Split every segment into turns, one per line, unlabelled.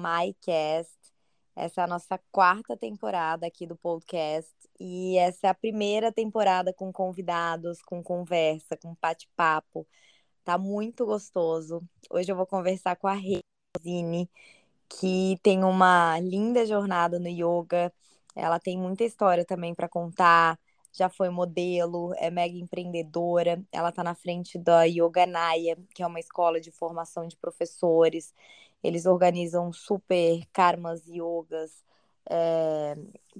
MyCast. Essa é a nossa quarta temporada aqui do podcast e essa é a primeira temporada com convidados, com conversa, com bate-papo. Tá muito gostoso. Hoje eu vou conversar com a Rezine, que tem uma linda jornada no yoga. Ela tem muita história também para contar já foi modelo, é mega empreendedora. Ela está na frente da Yoganaya, que é uma escola de formação de professores. Eles organizam super karmas yogas é,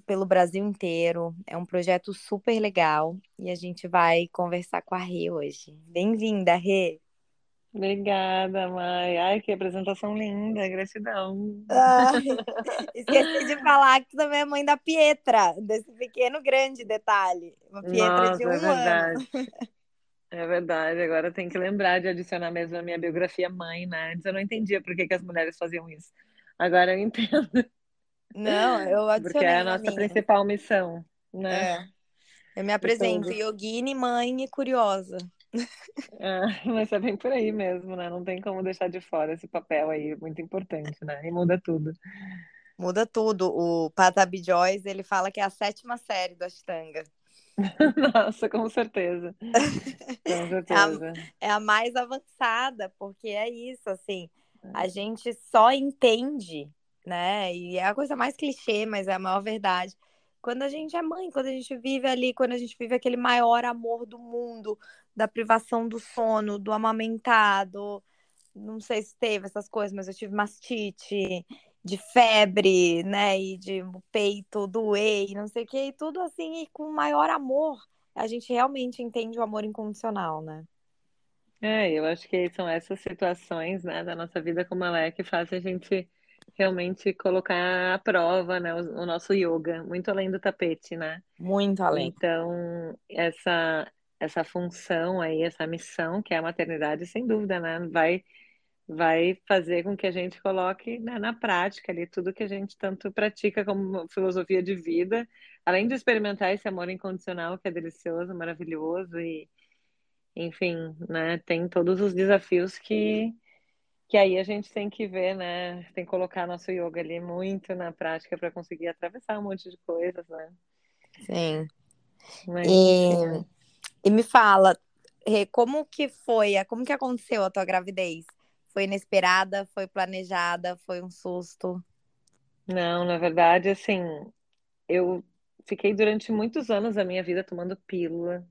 pelo Brasil inteiro. É um projeto super legal e a gente vai conversar com a Rê hoje. Bem-vinda, Rê!
Obrigada, Mai. Ai, que apresentação linda, gratidão.
Ai, esqueci de falar que tu também é mãe da Pietra, desse pequeno grande detalhe. Uma Pietra
Nossa,
de um
é
ano.
É verdade. Agora tem que lembrar de adicionar mesmo a minha biografia mãe, né? Antes eu não entendia por que que as mulheres faziam isso. Agora eu entendo,
Não, eu
porque é a
adicionei a
nossa
minha.
principal missão, né?
É, eu me
De
apresento,
todos.
yogini, mãe e curiosa.
Ah, mas é bem por aí mesmo, né? Não tem como deixar de fora esse papel aí, muito importante, né? E muda tudo.
Muda tudo. O Patabi Joyce, ele fala que é a sétima série do Ashtanga.
Nossa, com certeza. Com
É a,
certeza.
é a mais avançada, porque é isso, assim, a gente só entende, né? E é a coisa mais clichê, mas é a maior verdade. Quando a gente é mãe, quando a gente vive ali, quando a gente vive aquele maior amor do mundo, da privação do sono, do amamentado, não sei se teve essas coisas, mas eu tive mastite, de febre, né? E de peito doer, e não sei o que, e tudo assim, e com maior amor. A gente realmente entende o amor incondicional, né?
É, eu acho que são essas situações, né, da nossa vida como ela é que fazem a gente realmente colocar à prova, né, o, o nosso yoga, muito além do tapete, né?
Muito além.
Então, essa essa função aí, essa missão que é a maternidade, sem dúvida, né, vai vai fazer com que a gente coloque, né, na prática ali tudo que a gente tanto pratica como filosofia de vida, além de experimentar esse amor incondicional que é delicioso, maravilhoso e enfim, né, tem todos os desafios que, que aí a gente tem que ver, né, tem que colocar nosso yoga ali muito na prática para conseguir atravessar um monte de coisas, né?
Sim.
Mas,
E,
né?
e me fala, Rê, como que foi, como que aconteceu a tua gravidez? Foi inesperada, foi planejada, foi um susto?
Não, na verdade, assim, eu fiquei durante muitos anos da minha vida tomando pílula,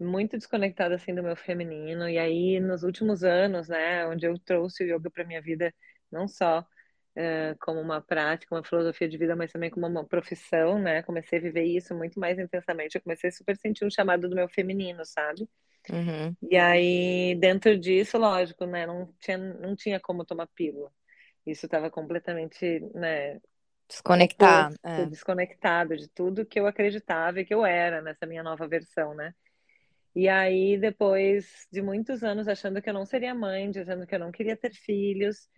muito desconectada assim do meu feminino, e aí nos últimos anos, né, onde eu trouxe o yoga para minha vida, não só eh, como uma prática, uma filosofia de vida, mas também como uma profissão, né? Comecei a viver isso muito mais intensamente. Eu comecei a super sentir um chamado do meu feminino, sabe?
Uhum.
E aí, dentro disso, lógico, né? Não tinha, não tinha como tomar pílula. Isso estava completamente, né,
Desconectar.
oposto,
É.
desconectado de tudo que eu acreditava e que eu era nessa minha nova versão, né? E aí, depois de muitos anos achando que eu não seria mãe, dizendo que eu não queria ter filhos,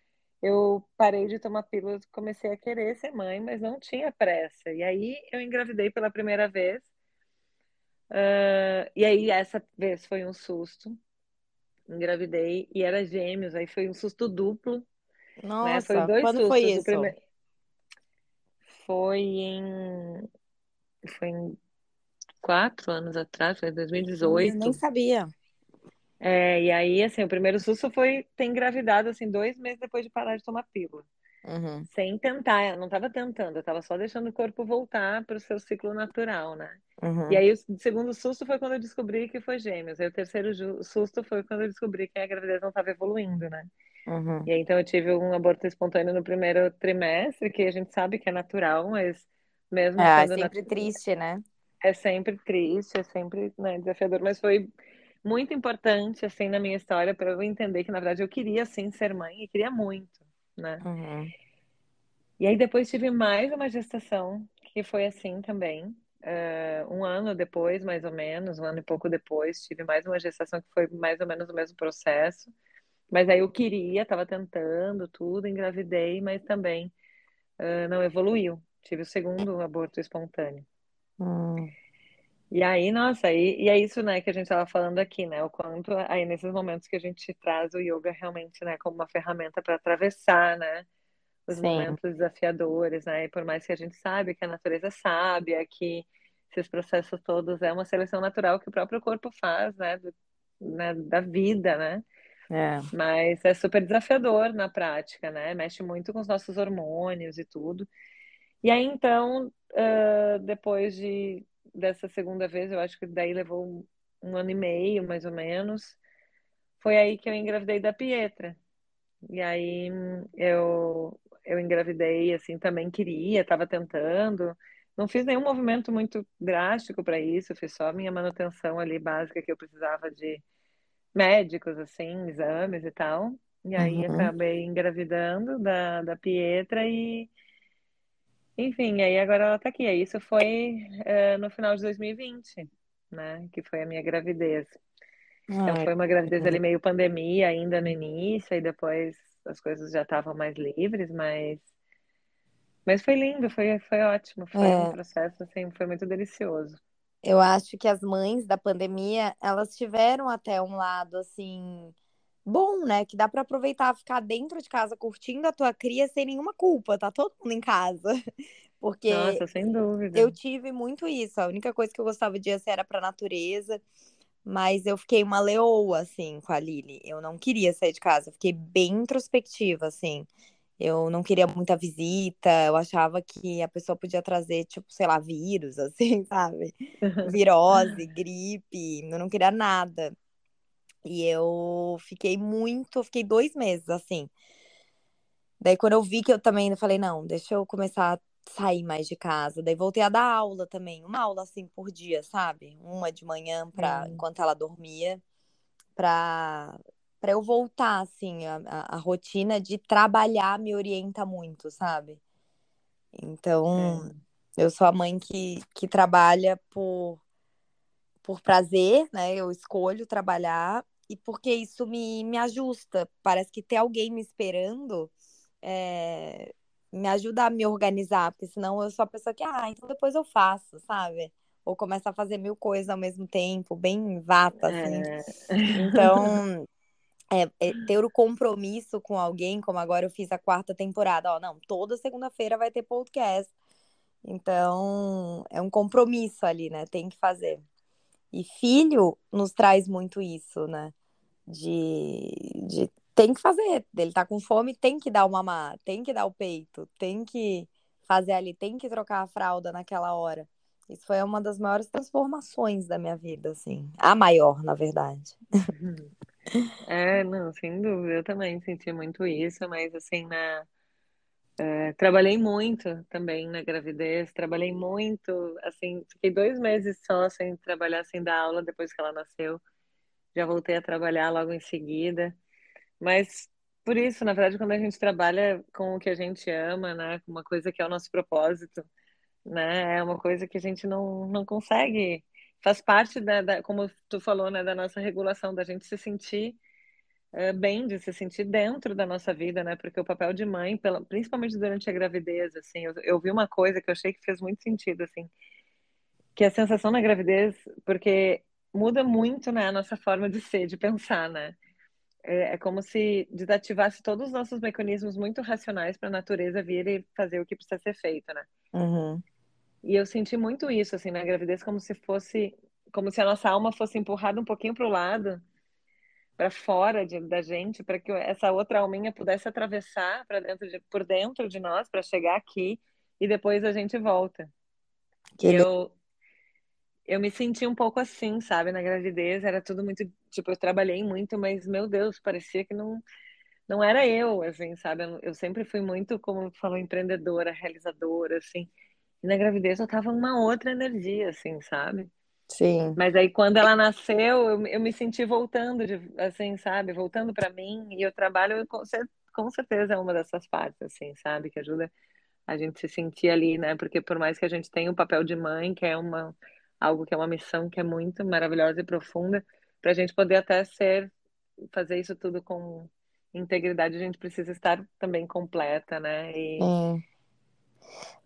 eu parei de tomar pílulas, comecei a querer ser mãe, mas não tinha pressa. E aí eu engravidei pela primeira vez. Ah, e aí essa vez foi um susto. Engravidei e era gêmeos, aí foi um susto duplo, né? Foi
Nossa,
dois
quando foi
sustos. O
isso?
primeiro foi em foi em quatro anos atrás, foi em
Ih, Eu nem
2018.
sabia.
É, e aí, assim, o primeiro susto foi ter engravidado, assim, dois meses depois de parar de tomar pílula.
Uhum.
Sem tentar, eu não estava tentando, eu estava só deixando o corpo voltar para o seu ciclo natural, né? E
Uhum.
aí, o segundo susto foi quando eu descobri que foi gêmeos. Aí, o terceiro susto foi quando eu descobri que a gravidez não estava evoluindo, né?
Uhum.
E aí, então, eu tive um aborto espontâneo no primeiro trimestre, que a gente sabe que é natural, mas mesmo
É, é sempre
natural,
triste, né?
é sempre triste, é sempre, né, desafiador, mas foi muito importante, assim, na minha história, para eu entender que, na verdade, eu queria, sim, ser mãe e queria muito, né?
Uhum.
E aí depois tive mais uma gestação que foi assim também. Eh, um ano depois, mais ou menos, um ano e pouco depois, tive mais uma gestação que foi mais ou menos o mesmo processo. Mas aí eu queria, estava tentando tudo, engravidei, mas também eh, não evoluiu. Tive o segundo aborto espontâneo.
Hum.
E aí, nossa, e, e é isso, né, que a gente estava falando aqui, né? O quanto aí nesses momentos que a gente traz o yoga realmente, né, como uma ferramenta para atravessar, né? os
Sim.
momentos desafiadores, né? E por mais que a gente sabe que a natureza sabe, é que esses processos todos é uma seleção natural que o próprio corpo faz, né? Do, né? Da vida, né?
É.
Mas é super desafiador na prática, né? Mexe muito com os nossos hormônios e tudo. E aí, então, uh, depois de, dessa segunda vez, eu acho que daí levou um, um ano e meio, mais ou menos, foi aí que eu engravidei da Pietra. E aí eu, eu engravidei, assim, também queria, estava tentando. Não fiz nenhum movimento muito drástico para isso, fiz só a minha manutenção ali básica que eu precisava de médicos, assim, exames e tal. E aí
Uhum.
acabei engravidando da, da Pietra e, enfim, aí agora ela tá aqui. Aí Isso foi é, no final de 2020, né? Que foi a minha gravidez. Então
Ai,
foi uma gravidez ali meio pandemia ainda no início, e depois as coisas já estavam mais livres, mas mas foi lindo, foi foi ótimo, foi um
é,
processo assim, foi muito delicioso.
eu acho que as mães da pandemia, elas tiveram até um lado assim bom, né? Que dá para aproveitar ficar dentro de casa curtindo a tua cria sem nenhuma culpa, tá todo mundo em casa. Porque
Nossa, sem dúvida.
eu tive muito isso. A única coisa que eu gostava de ir assim, era pra natureza. Mas eu fiquei uma leoa, assim, com a Lili. Eu não queria sair de casa. Eu fiquei bem introspectiva, assim. Eu não queria muita visita. Eu achava que a pessoa podia trazer, tipo, sei lá, vírus, assim, sabe? Virose, gripe. Eu não queria nada. E eu fiquei muito, fiquei dois meses, assim. Daí, quando eu vi que eu também eu falei, não, deixa eu começar a sair mais de casa. Daí voltei a dar aula também, uma aula assim por dia, sabe? Uma de manhã para
Hum,
enquanto ela dormia, para para eu voltar assim, a, a, a rotina de trabalhar me orienta muito, sabe? Então,
é,
eu sou a mãe que, que trabalha por, por prazer, né? Eu escolho trabalhar e porque isso me, me ajusta. Parece que ter alguém me esperando é, me ajuda a me organizar, porque senão eu sou a pessoa que, ah, então depois eu faço, sabe? Ou começa a fazer mil coisas ao mesmo tempo, bem vata, assim.
é.
Então, é, é ter o compromisso com alguém, como agora eu fiz a quarta temporada, ó, não, toda segunda-feira vai ter podcast. Então, é um compromisso ali, né? Tem que fazer. E filho nos traz muito isso, né? De, de tem que fazer. Ele tá com fome, tem que dar o mamar, tem que dar o peito, tem que fazer ali, tem que trocar a fralda naquela hora. Isso foi uma das maiores transformações da minha vida, assim. A maior, na verdade.
É, não, sem dúvida, eu também senti muito isso, mas assim, na, é, trabalhei muito também na gravidez, trabalhei muito, assim, fiquei dois meses só sem trabalhar, sem dar aula depois que ela nasceu, já voltei a trabalhar logo em seguida, mas por isso, na verdade, quando a gente trabalha com o que a gente ama, né, com uma coisa que é o nosso propósito, né, é uma coisa que a gente não, não consegue, faz parte da, da, como tu falou, né, da nossa regulação, da gente se sentir bem de se sentir dentro da nossa vida, né? Porque o papel de mãe, pela, principalmente durante a gravidez, assim, eu, eu vi uma coisa que eu achei que fez muito sentido, assim, que a sensação na gravidez, porque muda muito, né, a nossa forma de ser, de pensar, né? É, é como se desativasse todos os nossos mecanismos muito racionais para a natureza vir e fazer o que precisa ser feito, né?
Uhum.
E eu senti muito isso, assim, na gravidez, como se fosse, como se a nossa alma fosse empurrada um pouquinho para o lado para fora de, da gente, para que essa outra alminha pudesse atravessar para dentro de, por dentro de nós para chegar aqui e depois a gente volta.
Que
eu eu me senti um pouco assim, sabe, na gravidez, era tudo muito, tipo, eu trabalhei muito, mas meu Deus, parecia que não não era eu, assim, sabe? Eu, eu sempre fui muito, como falou, empreendedora, realizadora, assim. E na gravidez eu tava uma outra energia, assim, sabe?
Sim.
Mas aí quando ela nasceu, eu, eu me senti voltando, de, assim, sabe? Voltando para mim. E o trabalho, com, com certeza, é uma dessas partes, assim, sabe? Que ajuda a gente se sentir ali, né? Porque por mais que a gente tenha o papel de mãe, que é uma, algo que é uma missão que é muito maravilhosa e profunda, para a gente poder até ser, fazer isso tudo com integridade, a gente precisa estar também completa, né? E.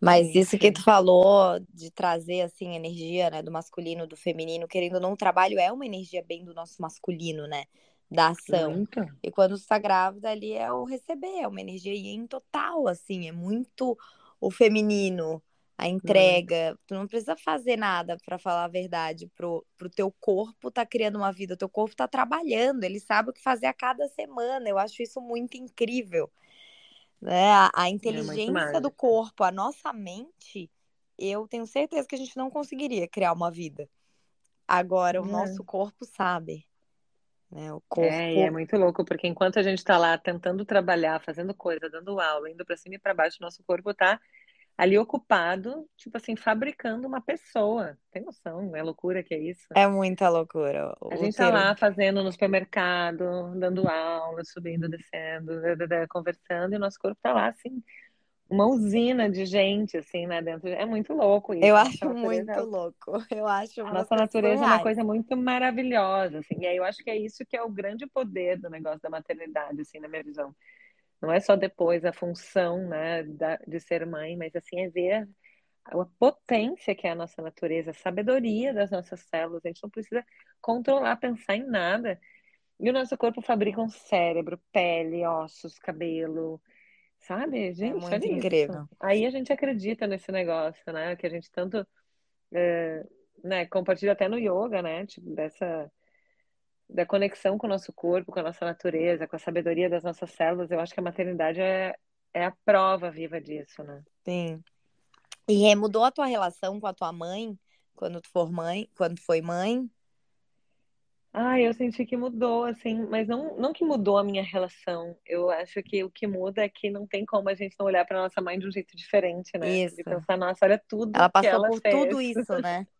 Mas isso que tu falou de trazer assim energia, né, do masculino, do feminino, querendo ou não, o trabalho é uma energia bem do nosso masculino, né? da ação.
Muito.
E quando você tá grávida ali é o receber, é uma energia em total, assim, é muito o feminino, a entrega. Tu não precisa fazer nada para falar a verdade pro, pro teu corpo tá criando uma vida, o teu corpo tá trabalhando, ele sabe o que fazer a cada semana. Eu acho isso muito incrível. Né? A, a
É
inteligência
muito
do corpo, a nossa mente, eu tenho certeza que a gente não conseguiria criar uma vida. Agora, o
É.
nosso corpo sabe. Né? O
É, e é
corpo
muito louco, porque enquanto a gente está lá tentando trabalhar, fazendo coisa, dando aula, indo para cima e para baixo, nosso corpo está ali ocupado, tipo assim, fabricando uma pessoa. Tem noção, é loucura que é isso?
é muita loucura.
A
O
gente tá
ter...
lá fazendo no supermercado, dando aula, subindo, descendo, conversando, e o nosso corpo tá lá, assim, uma usina de gente, assim, né, dentro. É muito louco isso.
Eu
A
acho
natureza,
muito louco. Eu acho
a nossa
coisas
natureza é uma coisa muito maravilhosa, assim, e aí eu acho que é isso que é o grande poder do negócio da maternidade, assim, na minha visão. Não é só depois a função, né, da, de ser mãe, mas, assim, é ver a potência que é a nossa natureza, a sabedoria das nossas células. A gente não precisa controlar, pensar em nada. E o nosso corpo fabrica um cérebro, pele, ossos, cabelo, sabe?
É
Gente,
muito
olha isso.
incrível.
Aí a gente acredita nesse negócio, né? Que a gente tanto, é, né, compartilha até no yoga, né? Tipo, dessa da conexão com o nosso corpo, com a nossa natureza, com a sabedoria das nossas células. Eu acho que a maternidade é, é a prova viva disso, né?
Sim. E Rê, mudou a tua relação com a tua mãe quando tu for mãe, quando foi mãe?
Ah, eu senti que mudou, assim, mas não, não que mudou a minha relação. Eu acho que o que muda é que não tem como a gente não olhar para nossa mãe de um jeito diferente, né? De
Isso.
pensar, nossa, olha tudo
Ela passou
ela
por
fez.
tudo isso, né?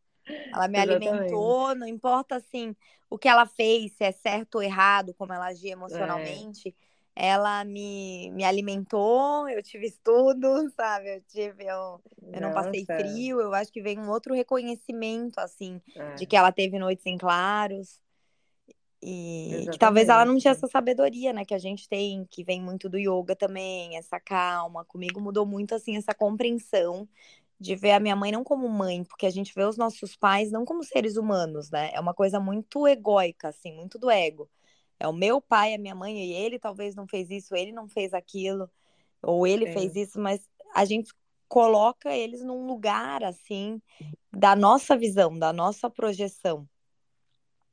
Ela me
Exatamente.
alimentou, não importa assim o que ela fez, se é certo ou errado, como ela agia
É,
emocionalmente. Ela me, me alimentou, eu tive estudo, sabe? Eu tive, eu, eu não passei frio. Eu acho que vem um outro reconhecimento, assim, de
é,
que ela teve noites em claros. E que talvez ela não tinha essa sabedoria, né, que a gente tem, que vem muito do yoga também, essa calma. Comigo mudou muito, assim, essa compreensão de ver a minha mãe não como mãe, porque a gente vê os nossos pais não como seres humanos, né? É uma coisa muito egóica, assim, muito do ego. É o meu pai, a minha mãe, e ele talvez não fez isso, ele não fez aquilo, ou ele fez
Sim,
isso, mas a gente coloca eles num lugar, assim, da nossa visão, da nossa projeção.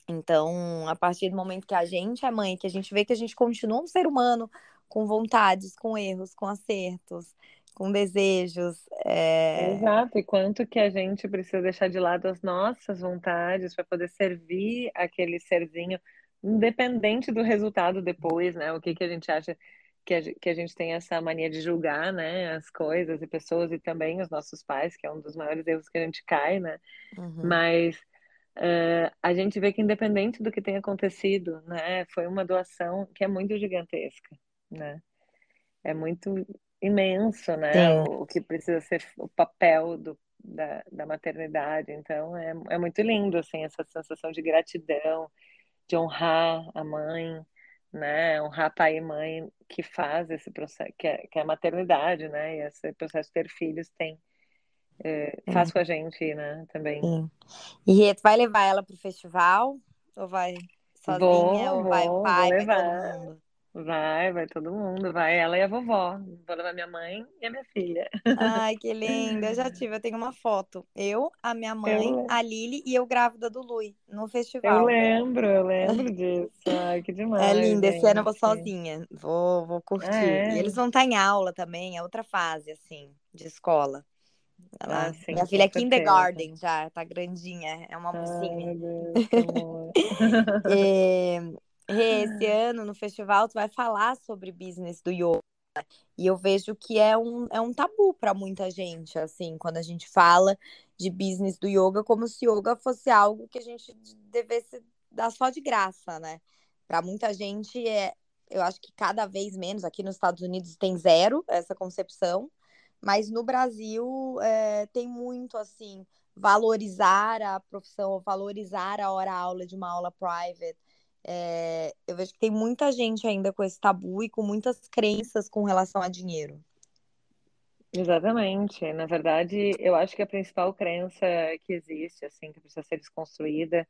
Então, a partir do momento que a gente é mãe, que a gente vê que a gente continua um ser humano com vontades, com erros, com acertos, com desejos. é,
exato. E quanto que a gente precisa deixar de lado as nossas vontades para poder servir aquele serzinho, independente do resultado depois, né? O que que a gente acha que a, que a gente tem essa mania de julgar, né? As coisas e pessoas e também os nossos pais, que é um dos maiores erros que a gente cai, né?
Uhum,
Mas eh, a gente vê que independente do que tenha acontecido, né? Foi uma doação que é muito gigantesca, né? É muito imenso, né?
sim,
O, que precisa ser o papel do, da, da maternidade. Então, é, é muito lindo, assim, essa sensação de gratidão, de honrar a mãe, né? Honrar pai e mãe que faz esse processo, que é, que é a maternidade, né? E esse processo de ter filhos tem, eh, faz
sim,
com a gente, né? Também.
sim. E tu vai levar ela pro festival? Ou vai sozinha?
Vou,
Ou vai o
vou, vou
pai, vai todo
levar.
mundo?
Vai, vai todo mundo, vai ela e a vovó. Vou levar minha mãe e a minha filha.
Ai, que lindo. Eu já tive, eu tenho uma foto. Eu, a minha
Eu,
mãe,
le-
a Lili e eu grávida do Lui, no
eu
festival.
lembro, eu lembro disso. Ai, que
É
demais,
lindo, esse ano eu vou sozinha, vou, vou
Ah,
curtir. E eles
é?
vão estar em aula também, é outra fase, assim, de escola.
Ah,
Ela,
sim,
minha filha é kindergarten já, tá grandinha, é uma
Ai,
mocinha.
meu Deus.
É, esse ano no festival tu vai falar sobre business do yoga. E eu vejo que é um, é um tabu para muita gente, assim, quando a gente fala de business do yoga, como se yoga fosse algo que a gente devesse dar só de graça, né? Para muita gente, é, eu acho que cada vez menos, aqui nos Estados Unidos tem zero essa concepção, mas no Brasil é, tem muito, assim, valorizar a profissão, valorizar a hora-aula de uma aula private. É, eu vejo que tem muita gente ainda com esse tabu e com muitas crenças com relação a dinheiro.
Exatamente. Na verdade, eu acho que a principal crença que existe, assim, que precisa ser desconstruída,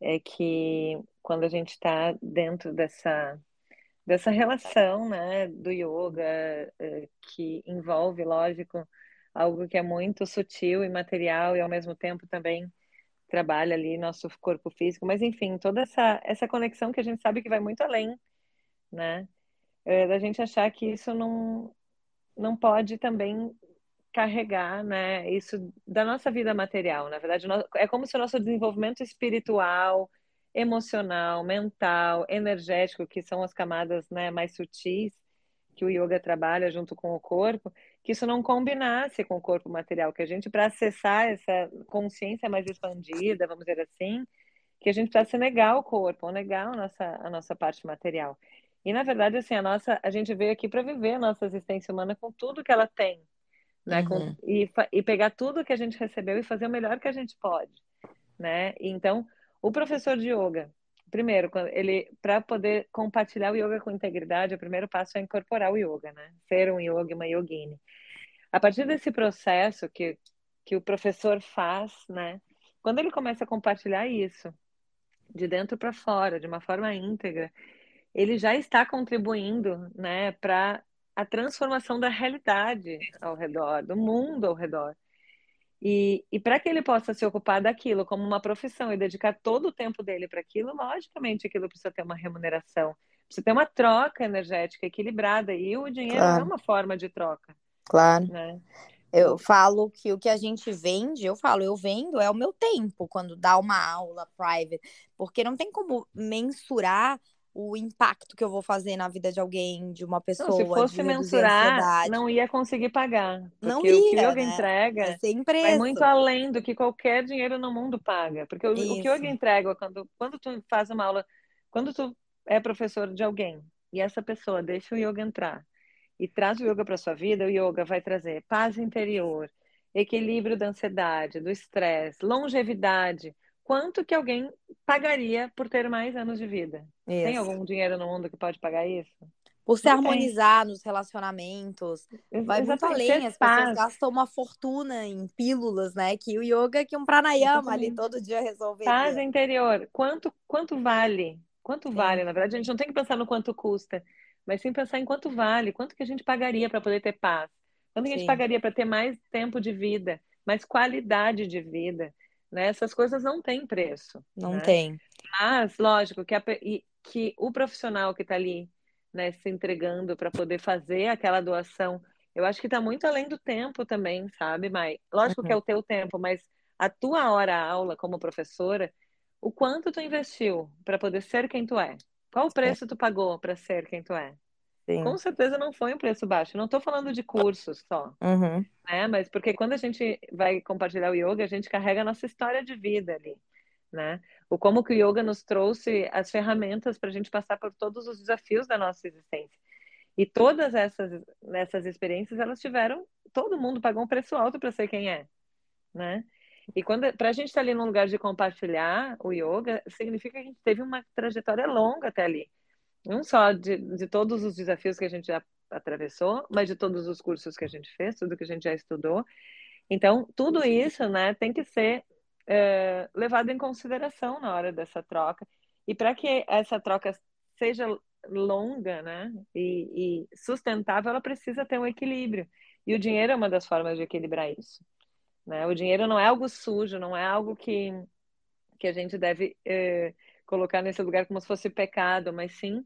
é que quando a gente está dentro dessa dessa relação, né, do yoga é, que envolve, lógico, algo que é muito sutil e material e ao mesmo tempo também trabalha ali nosso corpo físico, mas enfim, toda essa essa conexão que a gente sabe que vai muito além, né? É, da gente achar que isso não não pode também carregar, né, isso da nossa vida material. Na verdade, é como se o nosso desenvolvimento espiritual, emocional, mental, energético, que são as camadas, né, mais sutis que o yoga trabalha junto com o corpo, que isso não combinasse com o corpo material, que a gente para acessar essa consciência mais expandida, vamos dizer assim, que a gente precisa negar o corpo, ou negar a nossa a nossa parte material. E na verdade assim, a nossa a gente veio aqui para viver a nossa existência humana com tudo que ela tem, né? Uhum. Com, e, e pegar tudo que a gente recebeu e fazer o melhor que a gente pode, né? Então, o professor de yoga, primeiro, ele para poder compartilhar o yoga com integridade, o primeiro passo é incorporar o yoga, né? Ser um yogi, uma yogini. A partir desse processo que que o professor faz, né? Quando ele começa a compartilhar isso de dentro para fora, de uma forma íntegra, ele já está contribuindo, né, para a transformação da realidade ao redor, do mundo ao redor. E, e para que ele possa se ocupar daquilo como uma profissão e dedicar todo o tempo dele para aquilo, logicamente aquilo precisa ter uma remuneração, precisa ter uma troca energética equilibrada e o dinheiro claro. é uma forma de troca.
Claro. Né? Eu falo que o que a gente vende, eu falo, eu vendo é o meu tempo quando dá uma aula private, porque não tem como mensurar o impacto que eu vou fazer na vida de alguém, de uma pessoa. Não,
se fosse mensurar, não ia conseguir pagar. Não ia, o que o yoga né? entrega vai muito além do que qualquer dinheiro no mundo paga. Porque o, o que o yoga entrega, quando, quando tu faz uma aula, quando tu é professor de alguém e essa pessoa deixa o yoga entrar e traz o yoga para sua vida, o yoga vai trazer paz interior, equilíbrio da ansiedade, do estresse, longevidade, quanto que alguém pagaria por ter mais anos de vida? Isso. Tem algum dinheiro no mundo que pode pagar isso?
Por se Não harmonizar tem. nos relacionamentos. Vai Exatamente. muito além. As pessoas gastam uma fortuna em pílulas, né? Que o yoga, que um pranayama ali todo dia resolveria.
Paz interior. Quanto, quanto vale? Quanto sim. vale? Na verdade, a gente não tem que pensar no quanto custa, mas sim pensar em quanto vale, quanto que a gente pagaria para poder ter paz. Quanto que a gente pagaria para ter mais tempo de vida, mais qualidade de vida. Né? Essas coisas não têm preço.
Não
né?
tem.
Mas, lógico, que, a, que o profissional que está ali né, se entregando para poder fazer aquela doação, eu acho que está muito além do tempo também, sabe, Mai? Lógico uhum. que é o teu tempo, mas a tua hora aula como professora, o quanto tu investiu para poder ser quem tu é? Qual o preço tu pagou para ser quem tu é? Sim. Com certeza não foi um preço baixo. Não estou falando de cursos só,
uhum.
né? Mas porque quando a gente vai compartilhar o yoga, a gente carrega a nossa história de vida ali, né? O como que o yoga nos trouxe as ferramentas para a gente passar por todos os desafios da nossa existência. E todas essas nessas experiências elas tiveram, todo mundo pagou um preço alto para ser quem é, né? E quando para a gente estar tá ali num lugar de compartilhar o yoga, significa que a gente teve uma trajetória longa até ali não só de, de todos os desafios que a gente já atravessou, mas de todos os cursos que a gente fez, tudo que a gente já estudou. Então, tudo isso né, tem que ser é, levado em consideração na hora dessa troca. E para que essa troca seja longa né, e, e, sustentável, ela precisa ter um equilíbrio. E o dinheiro é uma das formas de equilibrar isso. Né? O dinheiro não é algo sujo, não é algo que, que a gente deve é, colocar nesse lugar como se fosse pecado, mas sim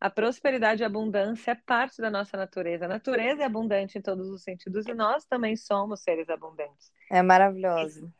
a prosperidade e a abundância é parte da nossa natureza. A natureza é abundante em todos os sentidos e nós também somos seres abundantes.
É maravilhoso.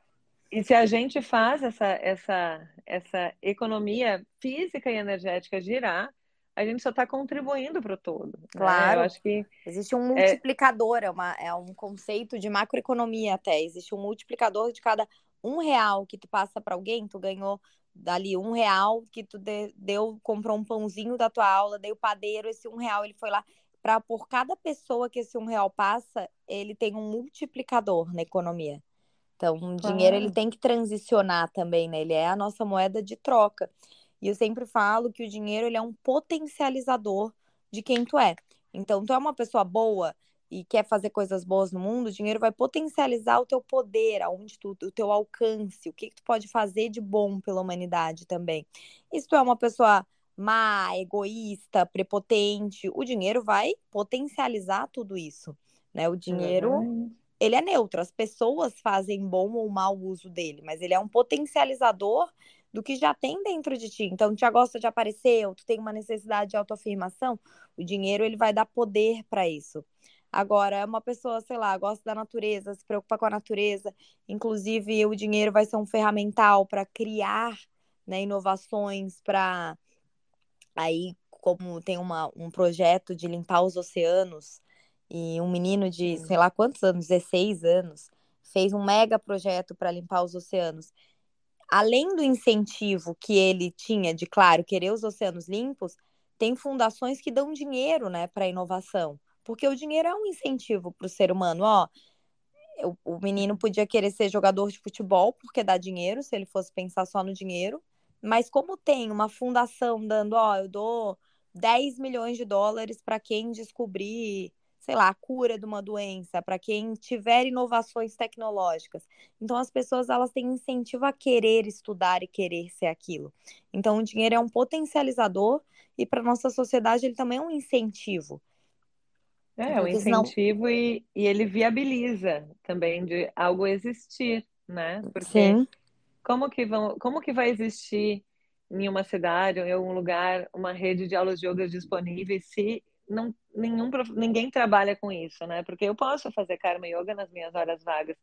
E, e se a gente faz essa, essa, essa economia física e energética girar, a gente só está contribuindo para o todo. Né?
Claro.
Né? Eu acho que
existe um multiplicador, é... É, uma, é um conceito de macroeconomia até. Existe um multiplicador de cada um real que tu passa para alguém, tu ganhou dali um real que tu deu, comprou um pãozinho da tua aula, dei o padeiro, esse um real ele foi lá. Pra, por cada pessoa que esse um real passa, ele tem um multiplicador na economia. Então, o dinheiro ele tem que transicionar também, né? Ele é a nossa moeda de troca. E eu sempre falo que o dinheiro ele é um potencializador de quem tu é. Então, tu é uma pessoa boa, e quer fazer coisas boas no mundo, o dinheiro vai potencializar o teu poder, aonde tu, o teu alcance, o que, que tu pode fazer de bom pela humanidade também. E se tu é uma pessoa má, egoísta, prepotente, o dinheiro vai potencializar tudo isso, né? O dinheiro, uhum. ele é neutro, as pessoas fazem bom ou mau uso dele, mas ele é um potencializador do que já tem dentro de ti. Então, tu já gosta de aparecer, ou tu tem uma necessidade de autoafirmação, o dinheiro ele vai dar poder para isso. Agora, é uma pessoa, sei lá, gosta da natureza, se preocupa com a natureza, inclusive o dinheiro vai ser um ferramental para criar né, inovações, para aí, como tem uma, um projeto de limpar os oceanos, e um menino de sei lá quantos anos, 16 anos, fez um mega projeto para limpar os oceanos. Além do incentivo que ele tinha de, claro, querer os oceanos limpos, tem fundações que dão dinheiro né, para inovação. Porque o dinheiro é um incentivo para o ser humano. Ó, o, o menino podia querer ser jogador de futebol porque dá dinheiro, se ele fosse pensar só no dinheiro. Mas como tem uma fundação dando, ó, eu dou 10 milhões de dólares para quem descobrir, sei lá, a cura de uma doença, para quem tiver inovações tecnológicas. Então as pessoas elas têm incentivo a querer estudar e querer ser aquilo. Então o dinheiro é um potencializador e para nossa sociedade ele também é um incentivo.
É, é um incentivo senão... e, e ele viabiliza também de algo existir, né? Porque Sim. Como que, vão, como que vai existir em uma cidade ou em algum lugar uma rede de aulas de yoga disponíveis se não, nenhum, ninguém trabalha com isso, né? Porque eu posso fazer karma yoga nas minhas horas vagas,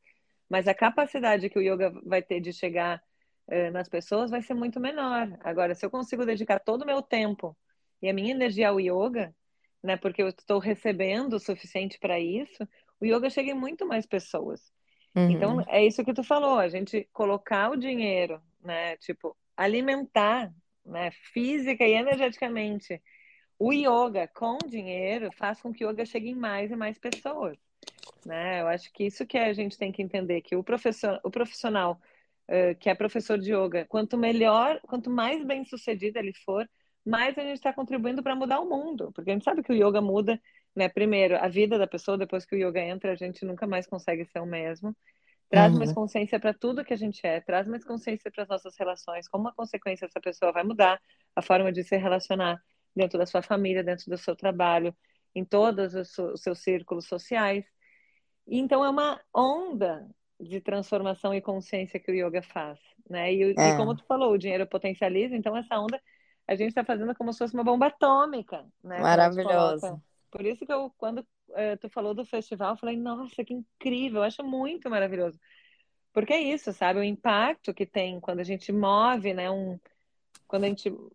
mas a capacidade que o yoga vai ter de chegar eh, nas pessoas vai ser muito menor. Agora, se eu consigo dedicar todo o meu tempo e a minha energia ao yoga, né? Porque eu estou recebendo o suficiente para isso, o yoga chega em muito mais pessoas. Uhum. Então, é isso que tu falou, a gente colocar o dinheiro, né? Tipo, alimentar, né? Física e energeticamente. O yoga com dinheiro faz com que o yoga chegue em mais e mais pessoas, né? Eu acho que isso que a gente tem que entender, que o professor, o profissional uh, que é professor de yoga, quanto melhor, quanto mais bem sucedido ele for, mais a gente está contribuindo para mudar o mundo, porque a gente sabe que o yoga muda, né? Primeiro, a vida da pessoa, depois que o yoga entra, a gente nunca mais consegue ser o mesmo. Traz uhum. mais consciência para tudo que a gente é, traz mais consciência para as nossas relações, como a consequência essa pessoa vai mudar a forma de se relacionar dentro da sua família, dentro do seu trabalho, em todos os seus círculos sociais. Então é uma onda de transformação e consciência que o yoga faz, né? E, é. e como tu falou, o dinheiro potencializa, então essa onda a gente está fazendo como se fosse uma bomba atômica, né?
Maravilhoso.
Por isso que eu, quando uh, tu falou do festival, eu falei, nossa, que incrível, eu acho muito maravilhoso. Porque é isso, sabe? O impacto que tem quando a gente move, né? Um, quando a gente uh,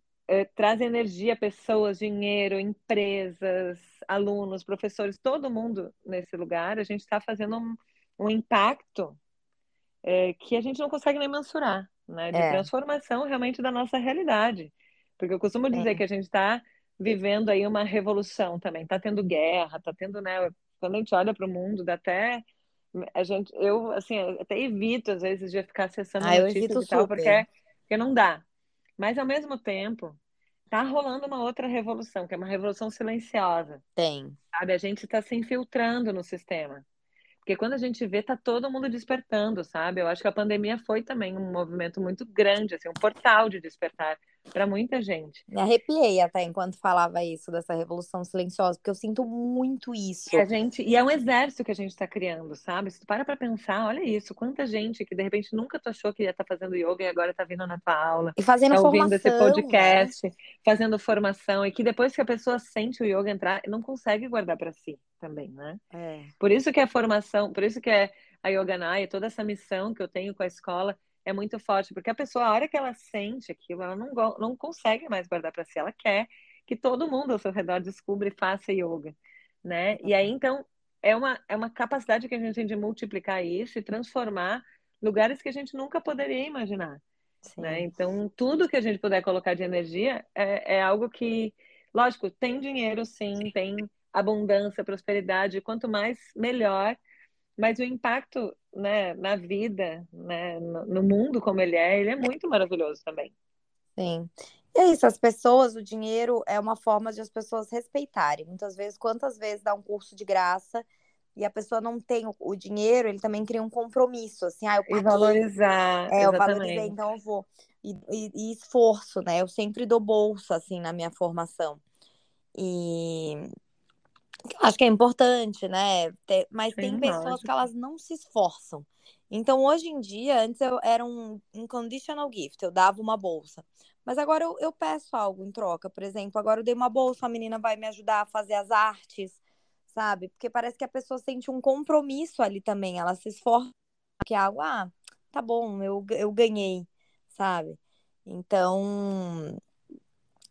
traz energia, pessoas, dinheiro, empresas, alunos, professores, todo mundo nesse lugar, a gente está fazendo um, um impacto uh, que a gente não consegue nem mensurar, né? De é. transformação realmente da nossa realidade. Porque eu costumo dizer é. que a gente está vivendo aí uma revolução também. Está tendo guerra, está tendo, né? Quando a gente olha para o mundo, dá até a gente, eu assim, até evito às vezes de ficar acessando ah, notícias e tal, porque, porque não dá. Mas ao mesmo tempo, tá rolando uma outra revolução, que é uma revolução silenciosa.
Tem.
Sabe, a gente está se infiltrando no sistema. Porque quando a gente vê, tá todo mundo despertando, sabe? Eu acho que a pandemia foi também um movimento muito grande, assim, um portal de despertar para muita gente.
Me arrepiei até enquanto falava isso dessa revolução silenciosa, porque eu sinto muito isso.
E a gente e é um exército que a gente está criando, sabe? Se tu para para pensar, olha isso, quanta gente que de repente nunca tu achou que ia estar tá fazendo yoga e agora está vindo na tua aula,
e fazendo
tá
ouvindo
formação, esse podcast, né? fazendo formação e que depois que a pessoa sente o yoga entrar, não consegue guardar para si também, né?
É.
Por isso que a formação, por isso que é a Yoganaya, toda essa missão que eu tenho com a escola é muito forte, porque a pessoa, a hora que ela sente aquilo, ela não, não consegue mais guardar para si, ela quer que todo mundo ao seu redor descubra e faça yoga, né? E aí, então, é uma, é uma capacidade que a gente tem de multiplicar isso e transformar lugares que a gente nunca poderia imaginar, sim, né? Então, tudo que a gente puder colocar de energia é, é algo que, lógico, tem dinheiro, sim, tem abundância, prosperidade, quanto mais, melhor, mas o impacto né, na vida, né, no mundo como ele é, ele é muito maravilhoso também.
Sim. E é isso, as pessoas, o dinheiro é uma forma de as pessoas respeitarem. Muitas vezes, quantas vezes dá um curso de graça e a pessoa não tem o, o dinheiro, ele também cria um compromisso, assim, ah, eu paguei,
E valorizar,
é, eu
exatamente.
valorizei, então eu vou. E, e, e esforço, né? Eu sempre dou bolsa, assim, na minha formação. E eu acho que é importante, né? Ter- mas tem
Sim,
pessoas que
lógico.
elas não se esforçam. Então, hoje em dia, antes eu era um unconditional gift, eu dava uma bolsa. Mas agora eu, eu peço algo em troca. Por exemplo, agora eu dei uma bolsa, a menina vai me ajudar a fazer as artes, sabe? Porque parece que a pessoa sente um compromisso ali também. Ela se esforça que é algo, ah, tá bom, eu, eu ganhei, sabe? Então,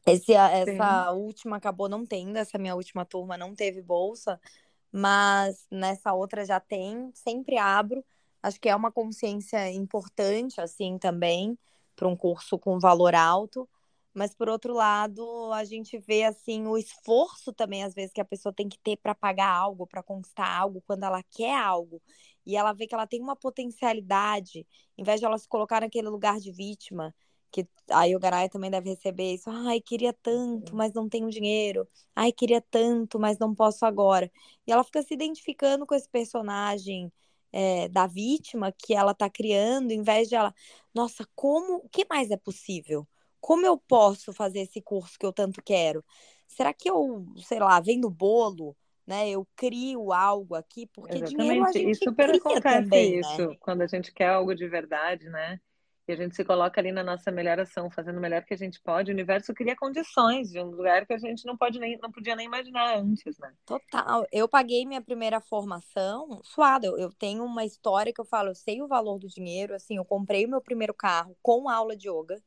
esse, a-
Sim,
essa última acabou não tendo, essa minha última turma não teve bolsa, mas nessa outra já tem, sempre abro. Acho que é uma consciência importante, assim, também, para um curso com valor alto. Mas, por outro lado, a gente vê, assim, o esforço também, às vezes, que a pessoa tem que ter para pagar algo, para conquistar algo, quando ela quer algo. E ela vê que ela tem uma potencialidade, em vez de ela se colocar naquele lugar de vítima, que a Yogaraya também deve receber isso. Ai, queria tanto, mas não tenho dinheiro. Ai, queria tanto, mas não posso agora. E ela fica se identificando com esse personagem é, da vítima que ela tá criando, em vez de ela, nossa, como, o que mais é possível? Como eu posso fazer esse curso que eu tanto quero? Será que eu, sei lá, vendo bolo, né? Eu crio algo aqui, porque dinheiro a
exatamente. E
gente
super
cria
acontece
também, né?
isso quando a gente quer algo de verdade, né? E a gente se coloca ali na nossa melhor ação, fazendo o melhor que a gente pode. O universo cria condições de um lugar que a gente não pode nem, não podia nem imaginar antes, né?
Total. Eu paguei minha primeira formação suada. Eu, tenho uma história que eu falo, eu sei o valor do dinheiro. Assim, eu comprei o meu primeiro carro com aula de yoga.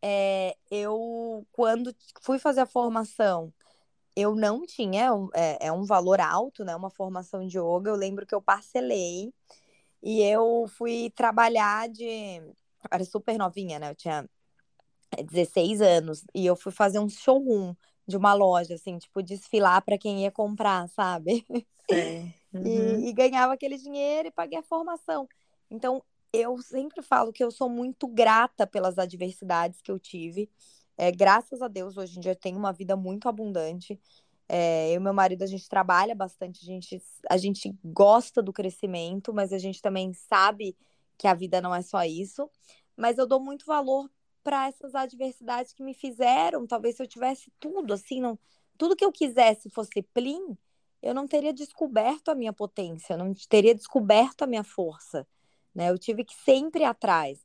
É, eu, quando fui fazer a formação, eu não tinha, é, é um valor alto, né? Uma formação de yoga. Eu lembro que eu parcelei e eu fui trabalhar de. eu Era super novinha, né? Eu tinha 16 anos e eu fui fazer um showroom de uma loja, assim, tipo, desfilar para quem ia comprar, sabe?
Sei. Uhum.
E, e ganhava aquele dinheiro e paguei a formação. Então, eu sempre falo que eu sou muito grata pelas adversidades que eu tive. É, graças a Deus, hoje em dia eu tenho uma vida muito abundante. É, eu e meu marido, a gente trabalha bastante, a gente, a gente gosta do crescimento, mas a gente também sabe que a vida não é só isso. Mas eu dou muito valor para essas adversidades que me fizeram. Talvez se eu tivesse tudo, assim, não, tudo que eu quisesse fosse plim, eu não teria descoberto a minha potência, eu não teria descoberto a minha força. Né? Eu tive que sempre ir atrás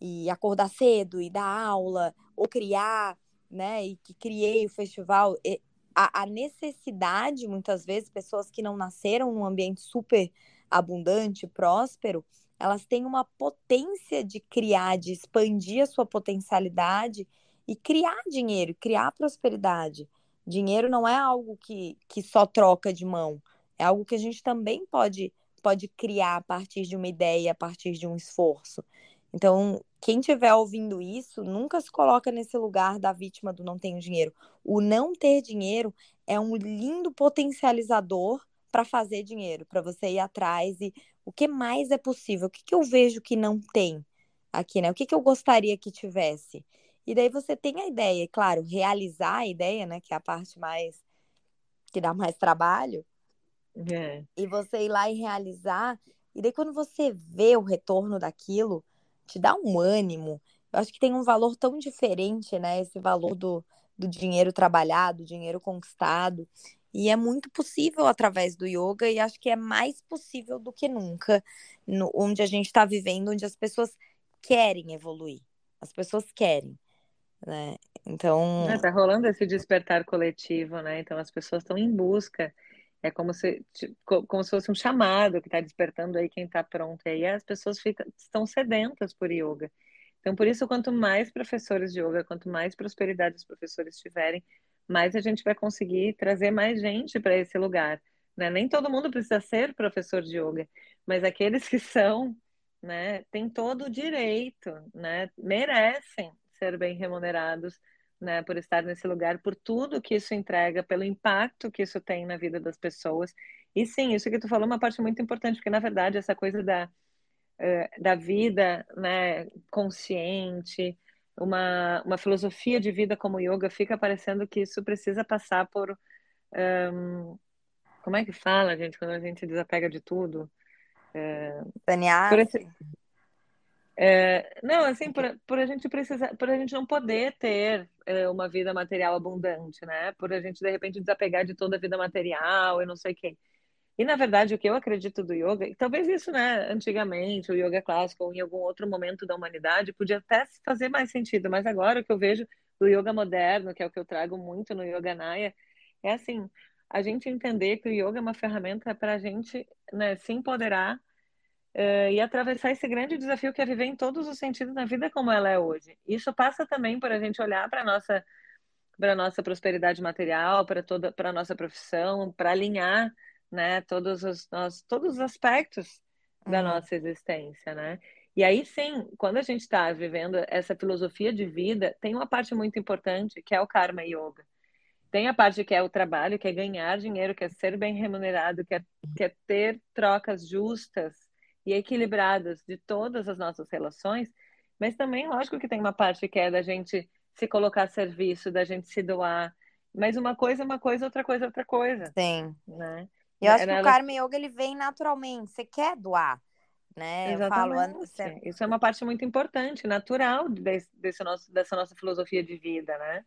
e acordar cedo e dar aula ou criar, né? E que criei o festival. E a, a necessidade, muitas vezes, pessoas que não nasceram num ambiente super abundante, próspero, elas têm uma potência de criar, de expandir a sua potencialidade e criar dinheiro, criar prosperidade. Dinheiro não é algo que, que só troca de mão, é algo que a gente também pode, pode criar a partir de uma ideia, a partir de um esforço. Então, quem estiver ouvindo isso, nunca se coloca nesse lugar da vítima do não tenho dinheiro. O não ter dinheiro é um lindo potencializador para fazer dinheiro, para você ir atrás e o que mais é possível, o que, que eu vejo que não tem aqui, né? O que, que eu gostaria que tivesse. E daí você tem a ideia, e claro, realizar a ideia, né? Que é a parte mais que dá mais trabalho.
É.
E você ir lá e realizar. E daí, quando você vê o retorno daquilo, te dá um ânimo. Eu acho que tem um valor tão diferente, né? Esse valor do, do dinheiro trabalhado, dinheiro conquistado. E é muito possível através do yoga, e acho que é mais possível do que nunca, no, onde a gente está vivendo, onde as pessoas querem evoluir. As pessoas querem. Né? Então.
É, tá rolando esse despertar coletivo, né? Então as pessoas estão em busca. É como se, como se fosse um chamado que está despertando aí quem está pronto. E aí as pessoas ficam, estão sedentas por yoga. Então, por isso, quanto mais professores de yoga, quanto mais prosperidade os professores tiverem, mais a gente vai conseguir trazer mais gente para esse lugar. Né? Nem todo mundo precisa ser professor de yoga, mas aqueles que são, né, têm todo o direito, né, merecem ser bem remunerados, né, por estar nesse lugar, por tudo que isso entrega, pelo impacto que isso tem na vida das pessoas. E sim, isso que tu falou é uma parte muito importante, porque na verdade essa coisa da, da vida, né, consciente, uma, uma filosofia de vida como yoga, fica parecendo que isso precisa passar por um, como é que fala, gente, quando a gente desapega de tudo?
É,
esse, é, não, assim, por, por, a gente precisar, por a gente não poder ter é, uma vida material abundante, né? Por a gente, de repente, desapegar de toda a vida material e não sei o quê. E, na verdade, o que eu acredito do yoga, talvez isso, né, antigamente, o yoga clássico ou em algum outro momento da humanidade, podia até fazer mais sentido, mas agora o que eu vejo do yoga moderno, que é o que eu trago muito no Yoga Naya, é assim, a gente entender que o yoga é uma ferramenta para a gente né, se empoderar uh, e atravessar esse grande desafio que é viver em todos os sentidos na vida como ela é hoje. Isso passa também por a gente olhar para nossa para nossa prosperidade material, para toda para nossa profissão, para alinhar, né, todos os nós, todos os aspectos da uhum. nossa existência, né? E aí sim, quando a gente está vivendo essa filosofia de vida, tem uma parte muito importante que é o karma yoga. Tem a parte que é o trabalho, que é ganhar dinheiro, que é ser bem remunerado, que é, que é ter trocas justas e equilibradas de todas as nossas relações, mas também, lógico que tem uma parte que é da gente se colocar a serviço, da gente se doar. Mas uma coisa é uma coisa, outra coisa é outra coisa.
Sim. Né? Eu acho que o Karma Yoga ele vem naturalmente. Você quer doar, né?
Exatamente. Eu falo, Isso é uma parte muito importante, natural desse, desse nosso, dessa nossa filosofia de vida, né?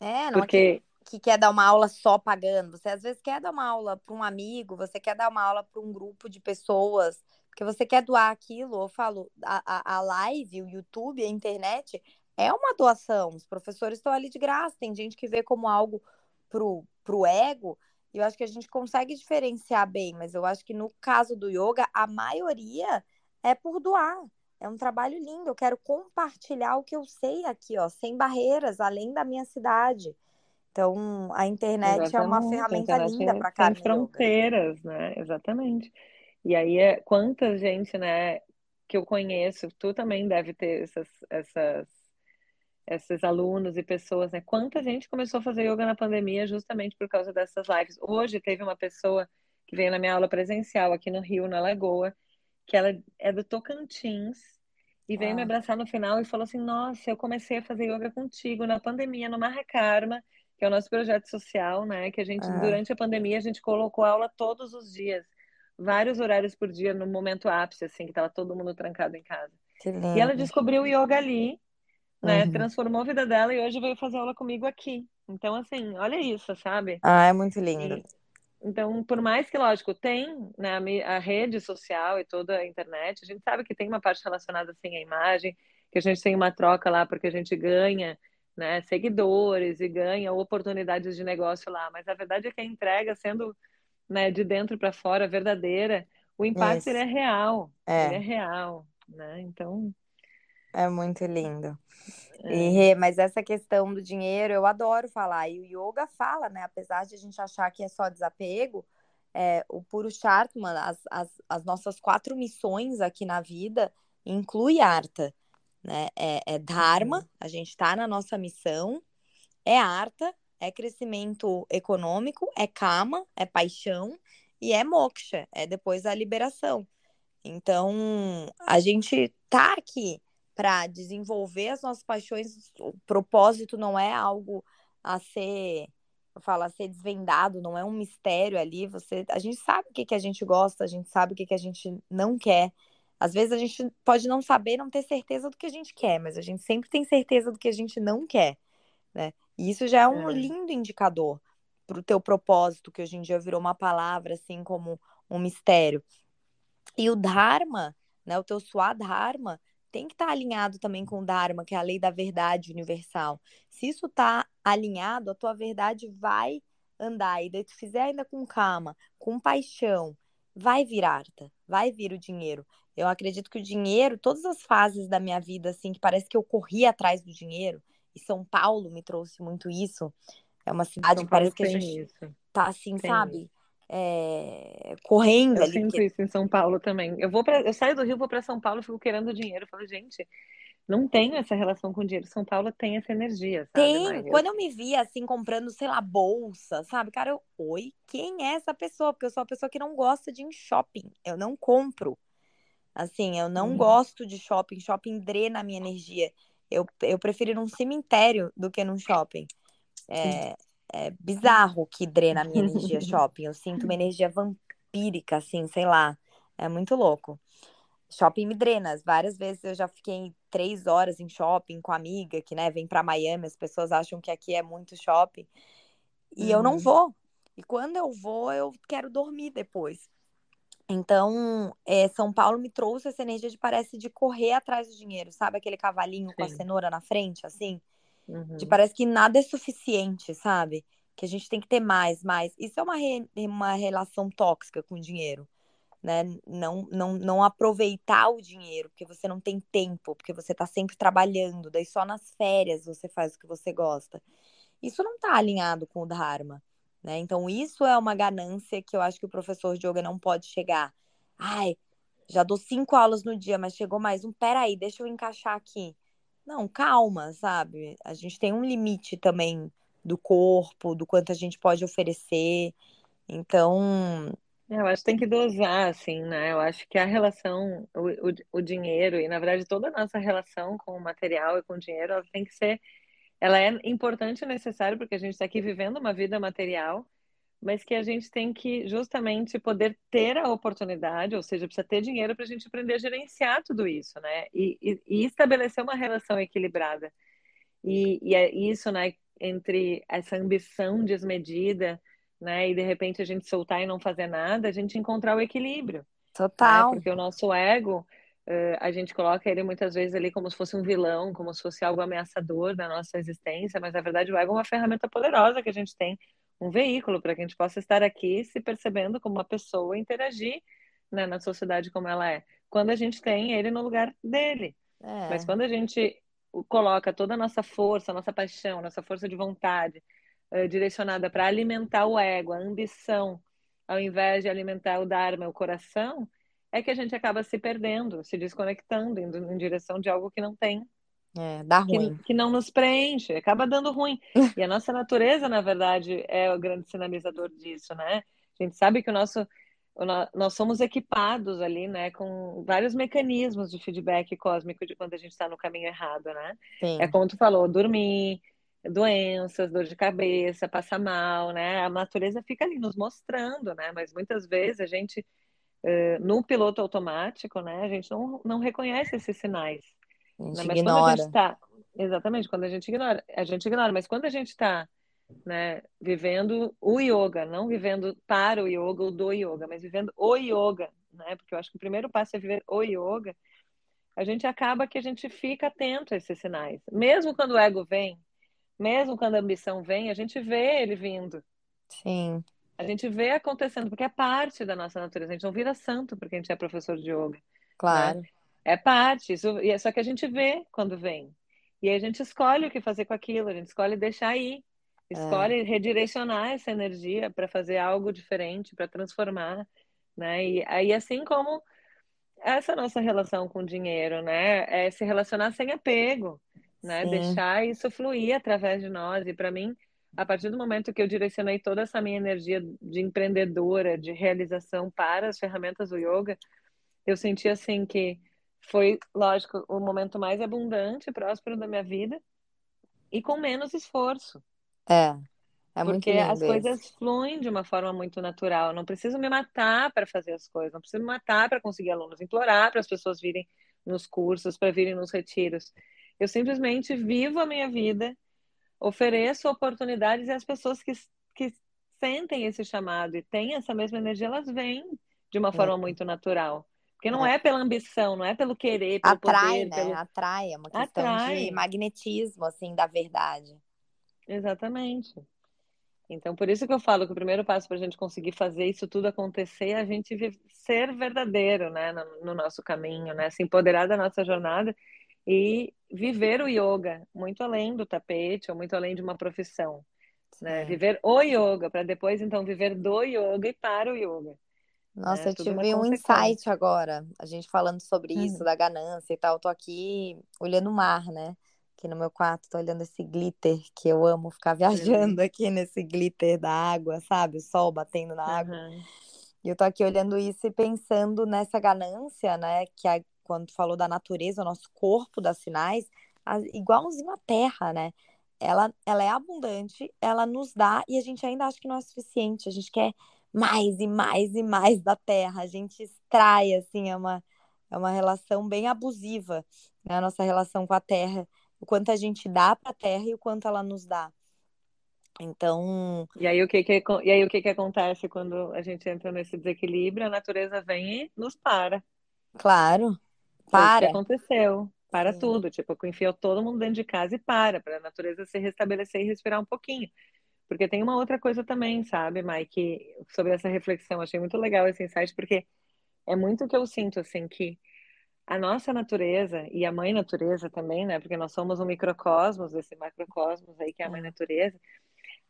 É, não Porque que quer dar uma aula só pagando. Você às vezes quer dar uma aula para um amigo, você quer dar uma aula para um grupo de pessoas, porque você quer doar aquilo. Eu falo, a, a, live, o YouTube, a internet é uma doação. Os professores estão ali de graça. Tem gente que vê como algo pro, pro ego. E eu acho que a gente consegue diferenciar bem, mas eu acho que no caso do yoga, a maioria é por doar. É um trabalho lindo. Eu quero compartilhar o que eu sei aqui, ó, sem barreiras, além da minha cidade. Então, a internet Exatamente. é uma ferramenta linda para cá.
Sem fronteiras, yoga. né? Exatamente. E aí, é, quanta gente, né, que eu conheço, tu também deve ter essas, essas, esses alunos e pessoas, né? Quanta gente começou a fazer yoga na pandemia justamente por causa dessas lives. Hoje teve uma pessoa que veio na minha aula presencial aqui no Rio, na Lagoa, que ela é do Tocantins, e veio ah. me abraçar no final e falou assim: Nossa, eu comecei a fazer yoga contigo na pandemia, no Mahakarma que é o nosso projeto social, né? Que a gente, ah. durante a pandemia, a gente colocou aula todos os dias, vários horários por dia, no momento ápice, assim, que tava todo mundo trancado em casa. E ela descobriu o yoga ali, né? Uhum. Transformou a vida dela e hoje veio fazer aula comigo aqui. Então, assim, olha isso, sabe?
Ah, é muito lindo. E,
então, por mais que, lógico, tem né, a rede social e toda a internet, a gente sabe que tem uma parte relacionada assim à imagem, que a gente tem uma troca lá porque a gente ganha né, seguidores e ganha oportunidades de negócio lá. Mas a verdade é que a entrega, sendo né, de dentro para fora, verdadeira, o impacto é real. É. É real. Né? Então.
É muito lindo. É. E, mas essa questão do dinheiro, eu adoro falar. E o yoga fala, né? Apesar de a gente achar que é só desapego, é, o Puro Chartman, as, as, as nossas quatro missões aqui na vida, inclui Arta né? É, é Dharma, uhum. a gente está na nossa missão, é Arta, é crescimento econômico, é Kama, é paixão, e é Moksha, é depois a liberação. Então, a gente tá aqui para desenvolver as nossas paixões, o propósito não é algo a ser, eu falo, a ser desvendado, não é um mistério ali, você, a gente sabe o que, que a gente gosta, a gente sabe o que, que a gente não quer, às vezes a gente pode não saber, não ter certeza do que a gente quer, mas a gente sempre tem certeza do que a gente não quer, né? E isso já é um é. lindo indicador para o teu propósito, que hoje em dia virou uma palavra, assim, como um mistério. E o Dharma, né, o teu Swadharma, tem que estar tá alinhado também com o Dharma, que é a lei da verdade universal. Se isso está alinhado, a tua verdade vai andar. E daí tu fizer ainda com calma, com paixão, vai vir arta, vai vir o dinheiro. Eu acredito que o dinheiro, todas as fases da minha vida, assim, que parece que eu corri atrás do dinheiro, e São Paulo me trouxe muito isso. É uma cidade São que parece que a gente isso. tá assim, tem sabe? É... correndo
eu
ali.
Eu sinto isso em São Paulo também. Eu vou para, eu saio do Rio, vou para São Paulo, fico querendo dinheiro. Eu falo, gente, não tenho essa relação com dinheiro. São Paulo tem essa energia, sabe?
Tem. Quando eu me via assim comprando, sei lá, bolsa, sabe? Cara, eu, oi, quem é essa pessoa? Porque eu sou uma pessoa que não gosta de ir em shopping. Eu não compro. Assim, eu não uhum. gosto de shopping. Shopping drena a minha energia. Eu, eu prefiro ir num cemitério do que num shopping. É, é bizarro que drena a minha energia shopping. Eu sinto uma energia vampírica, assim, sei lá. É muito louco. Shopping me drena. Várias vezes eu já fiquei três horas em shopping com a amiga, que né, vem para Miami, as pessoas acham que aqui é muito shopping. E uhum. eu não uhum. vou. E quando eu vou, eu quero dormir depois. Então, é, São Paulo me trouxe essa energia de parece de correr atrás do dinheiro, sabe? Aquele cavalinho Sim. com a cenoura na frente, assim. Uhum. De parece que nada é suficiente, sabe? Que a gente tem que ter mais, mais. Isso é uma, re, uma relação tóxica com o dinheiro, né? Não, não, não aproveitar o dinheiro, porque você não tem tempo, porque você tá sempre trabalhando, daí só nas férias você faz o que você gosta. Isso não tá alinhado com o Dharma. Né? Então, isso é uma ganância que eu acho que o professor de yoga não pode chegar. Ai, já dou cinco aulas no dia, mas chegou mais um. Peraí, deixa eu encaixar aqui. Não, calma, sabe? A gente tem um limite também do corpo, do quanto a gente pode oferecer. Então.
É, eu acho que tem que dosar, assim, né? Eu acho que a relação, o, o, o dinheiro, e na verdade toda a nossa relação com o material e com o dinheiro, ela tem que ser ela é importante e necessária porque a gente está aqui vivendo uma vida material, mas que a gente tem que justamente poder ter a oportunidade, ou seja, precisa ter dinheiro para a gente aprender a gerenciar tudo isso, né? E, e, e estabelecer uma relação equilibrada. E, e é isso, né? Entre essa ambição desmedida, né? E de repente a gente soltar e não fazer nada, a gente encontrar o equilíbrio. Né?
Total.
Né? Porque o nosso ego Uh, a gente coloca ele muitas vezes ali como se fosse um vilão, como se fosse algo ameaçador na nossa existência, mas na verdade o ego é uma ferramenta poderosa que a gente tem, um veículo para que a gente possa estar aqui se percebendo como uma pessoa, interagir né, na sociedade como ela é. Quando a gente tem ele no lugar dele. É. Mas quando a gente coloca toda a nossa força, nossa paixão, nossa força de vontade uh, direcionada para alimentar o ego, a ambição, ao invés de alimentar o Dharma, o coração, é que a gente acaba se perdendo, se desconectando, indo em direção de algo que não tem.
É, dá ruim.
Que, que não nos preenche, acaba dando ruim. e a nossa natureza, na verdade, é o grande sinalizador disso, né? A gente sabe que o nosso nós somos equipados ali, né, com vários mecanismos de feedback cósmico de quando a gente está no caminho errado, né? Sim. É como tu falou, dormir, doenças, dor de cabeça, passar mal, né? A natureza fica ali nos mostrando, né? Mas muitas vezes a gente uh, no piloto automático, né, a gente não, não reconhece esses sinais.
A gente né? ignora. Quando a gente
tá, exatamente, quando a gente ignora, a gente ignora, mas quando a gente está né, vivendo o yoga, não vivendo para o yoga ou do yoga, mas vivendo o yoga, né, porque eu acho que o primeiro passo é viver o yoga, a gente acaba que a gente fica atento a esses sinais. Mesmo quando o ego vem, mesmo quando a ambição vem, a gente vê ele vindo.
Sim.
A gente vê acontecendo, porque é parte da nossa natureza. A gente não vira santo porque a gente é professor de yoga. Né?
Claro. Né?
É parte. Isso, é só que a gente vê quando vem. E aí a gente escolhe o que fazer com aquilo, a gente escolhe deixar ir. Escolhe é. redirecionar essa energia para fazer algo diferente, para transformar. Né? E aí, assim como essa nossa relação com o dinheiro, né? É se relacionar sem apego, né? Sim. Deixar isso fluir através de nós. E para mim, a partir do momento que eu direcionei toda essa minha energia de empreendedora, de realização para as ferramentas do yoga, eu senti assim que foi, lógico, o momento mais abundante e próspero da minha vida e com menos esforço.
É. É
Porque as coisas fluem de uma forma muito natural. Eu não preciso me matar para fazer as coisas, não preciso me matar para conseguir alunos, implorar para as pessoas virem nos cursos, para virem nos retiros. Eu simplesmente vivo a minha vida ofereço oportunidades e as pessoas que, que sentem esse chamado e têm essa mesma energia, elas vêm de uma forma é. muito natural. Porque não é. é. pela ambição, não é pelo querer, pelo
Atrai,
poder.
né?
Pelo...
Atrai, é uma questão Atrai. de magnetismo, assim, da verdade.
Exatamente. Então, por isso que eu falo que o primeiro passo para a gente conseguir fazer isso tudo acontecer é a gente ser verdadeiro, né, no, no nosso caminho, né, se empoderar da nossa jornada e viver o yoga muito além do tapete ou muito além de uma profissão, né? Viver o yoga para depois então viver do yoga e para o yoga.
Nossa, né? eu tive um insight agora, a gente falando sobre isso, uhum. da ganância e tal. Eu tô aqui olhando o mar, né? Aqui no meu quarto, tô olhando esse glitter que eu amo ficar viajando uhum. aqui nesse glitter da água, sabe? O sol batendo na água. Uhum. E eu tô aqui olhando isso e pensando nessa ganância, né? Que a, quando falou da natureza, o nosso corpo dá sinais, igualzinho à terra, né? ela, ela é abundante, ela nos dá e a gente ainda acha que não é suficiente. A gente quer mais e mais e mais da terra. A gente extrai, assim, é uma, é uma relação bem abusiva, né? A nossa relação com a terra. O quanto a gente dá para a terra e o quanto ela nos dá. Então.
E aí o que que, e aí, o que, que acontece quando a gente entra nesse desequilíbrio? A natureza vem e nos para.
Claro.
Para. Foi o que aconteceu. Para Sim. tudo. Tipo, enfiou todo mundo dentro de casa e para, para a natureza se restabelecer e respirar um pouquinho. Porque tem uma outra coisa também, sabe, Mike, sobre essa reflexão. Achei muito legal esse insight, porque é muito o que eu sinto, assim, que a nossa natureza e a mãe natureza também, né? Porque nós somos um microcosmos, esse macrocosmos aí que é a mãe natureza.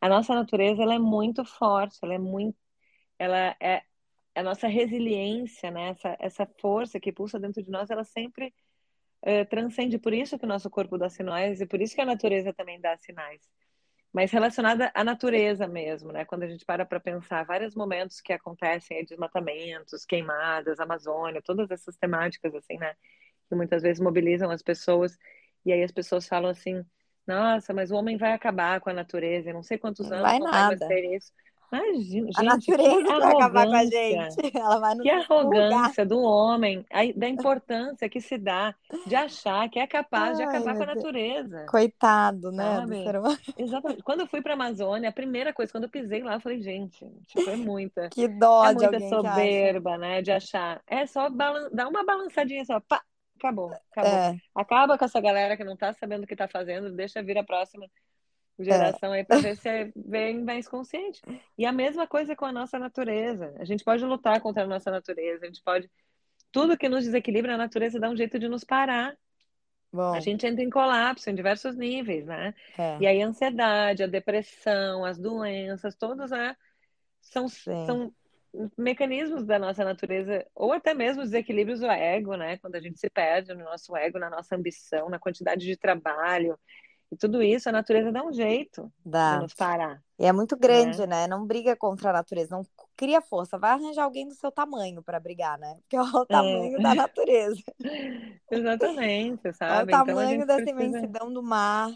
A nossa natureza, ela é muito forte, ela é muito, ela é a nossa resiliência, né? Essa, essa força que pulsa dentro de nós, ela sempre uh, transcende. Por isso que o nosso corpo dá sinais e por isso que a natureza também dá sinais mas relacionada à natureza mesmo, né? Quando a gente para para pensar vários momentos que acontecem, desmatamentos, queimadas, Amazônia, todas essas temáticas assim, né? Que muitas vezes mobilizam as pessoas e aí as pessoas falam assim: "Nossa, mas o homem vai acabar com a natureza, não sei quantos anos
vai nada. vai
isso". Imagina, gente,
a natureza vai acabar com a gente. Ela vai
nos que arrogância do homem, da importância que se dá de achar que é capaz Ai, de acabar com a natureza.
Coitado, né?
Exatamente. Quando eu fui para a Amazônia, a primeira coisa, quando eu pisei lá, eu falei, gente, tipo, é muita.
Que dó
é
muita
soberba, né? De achar. É só balan... dar uma balançadinha só, pá, acabou, acabou. É. Acaba com essa galera que não tá sabendo o que tá fazendo, deixa vir a próxima geração é. aí para ver se vem mais consciente. E a mesma coisa com a nossa natureza. A gente pode lutar contra a nossa natureza, a gente pode. Tudo que nos desequilibra, a natureza dá um jeito de nos parar. Bom. A gente entra em colapso em diversos níveis, né? É. E aí a ansiedade, a depressão, as doenças, todos né, são, são mecanismos da nossa natureza, ou até mesmo desequilíbrios do ego, né? Quando a gente se perde no nosso ego, na nossa ambição, na quantidade de trabalho, e tudo isso, a natureza dá um jeito dá. de nos parar.
E é muito grande, né? né? Não briga contra a natureza, não cria força. Vai arranjar alguém do seu tamanho para brigar, né? Porque é o é. tamanho é. da natureza.
Exatamente, sabe? É
o então, tamanho dessa precisa... imensidão do mar,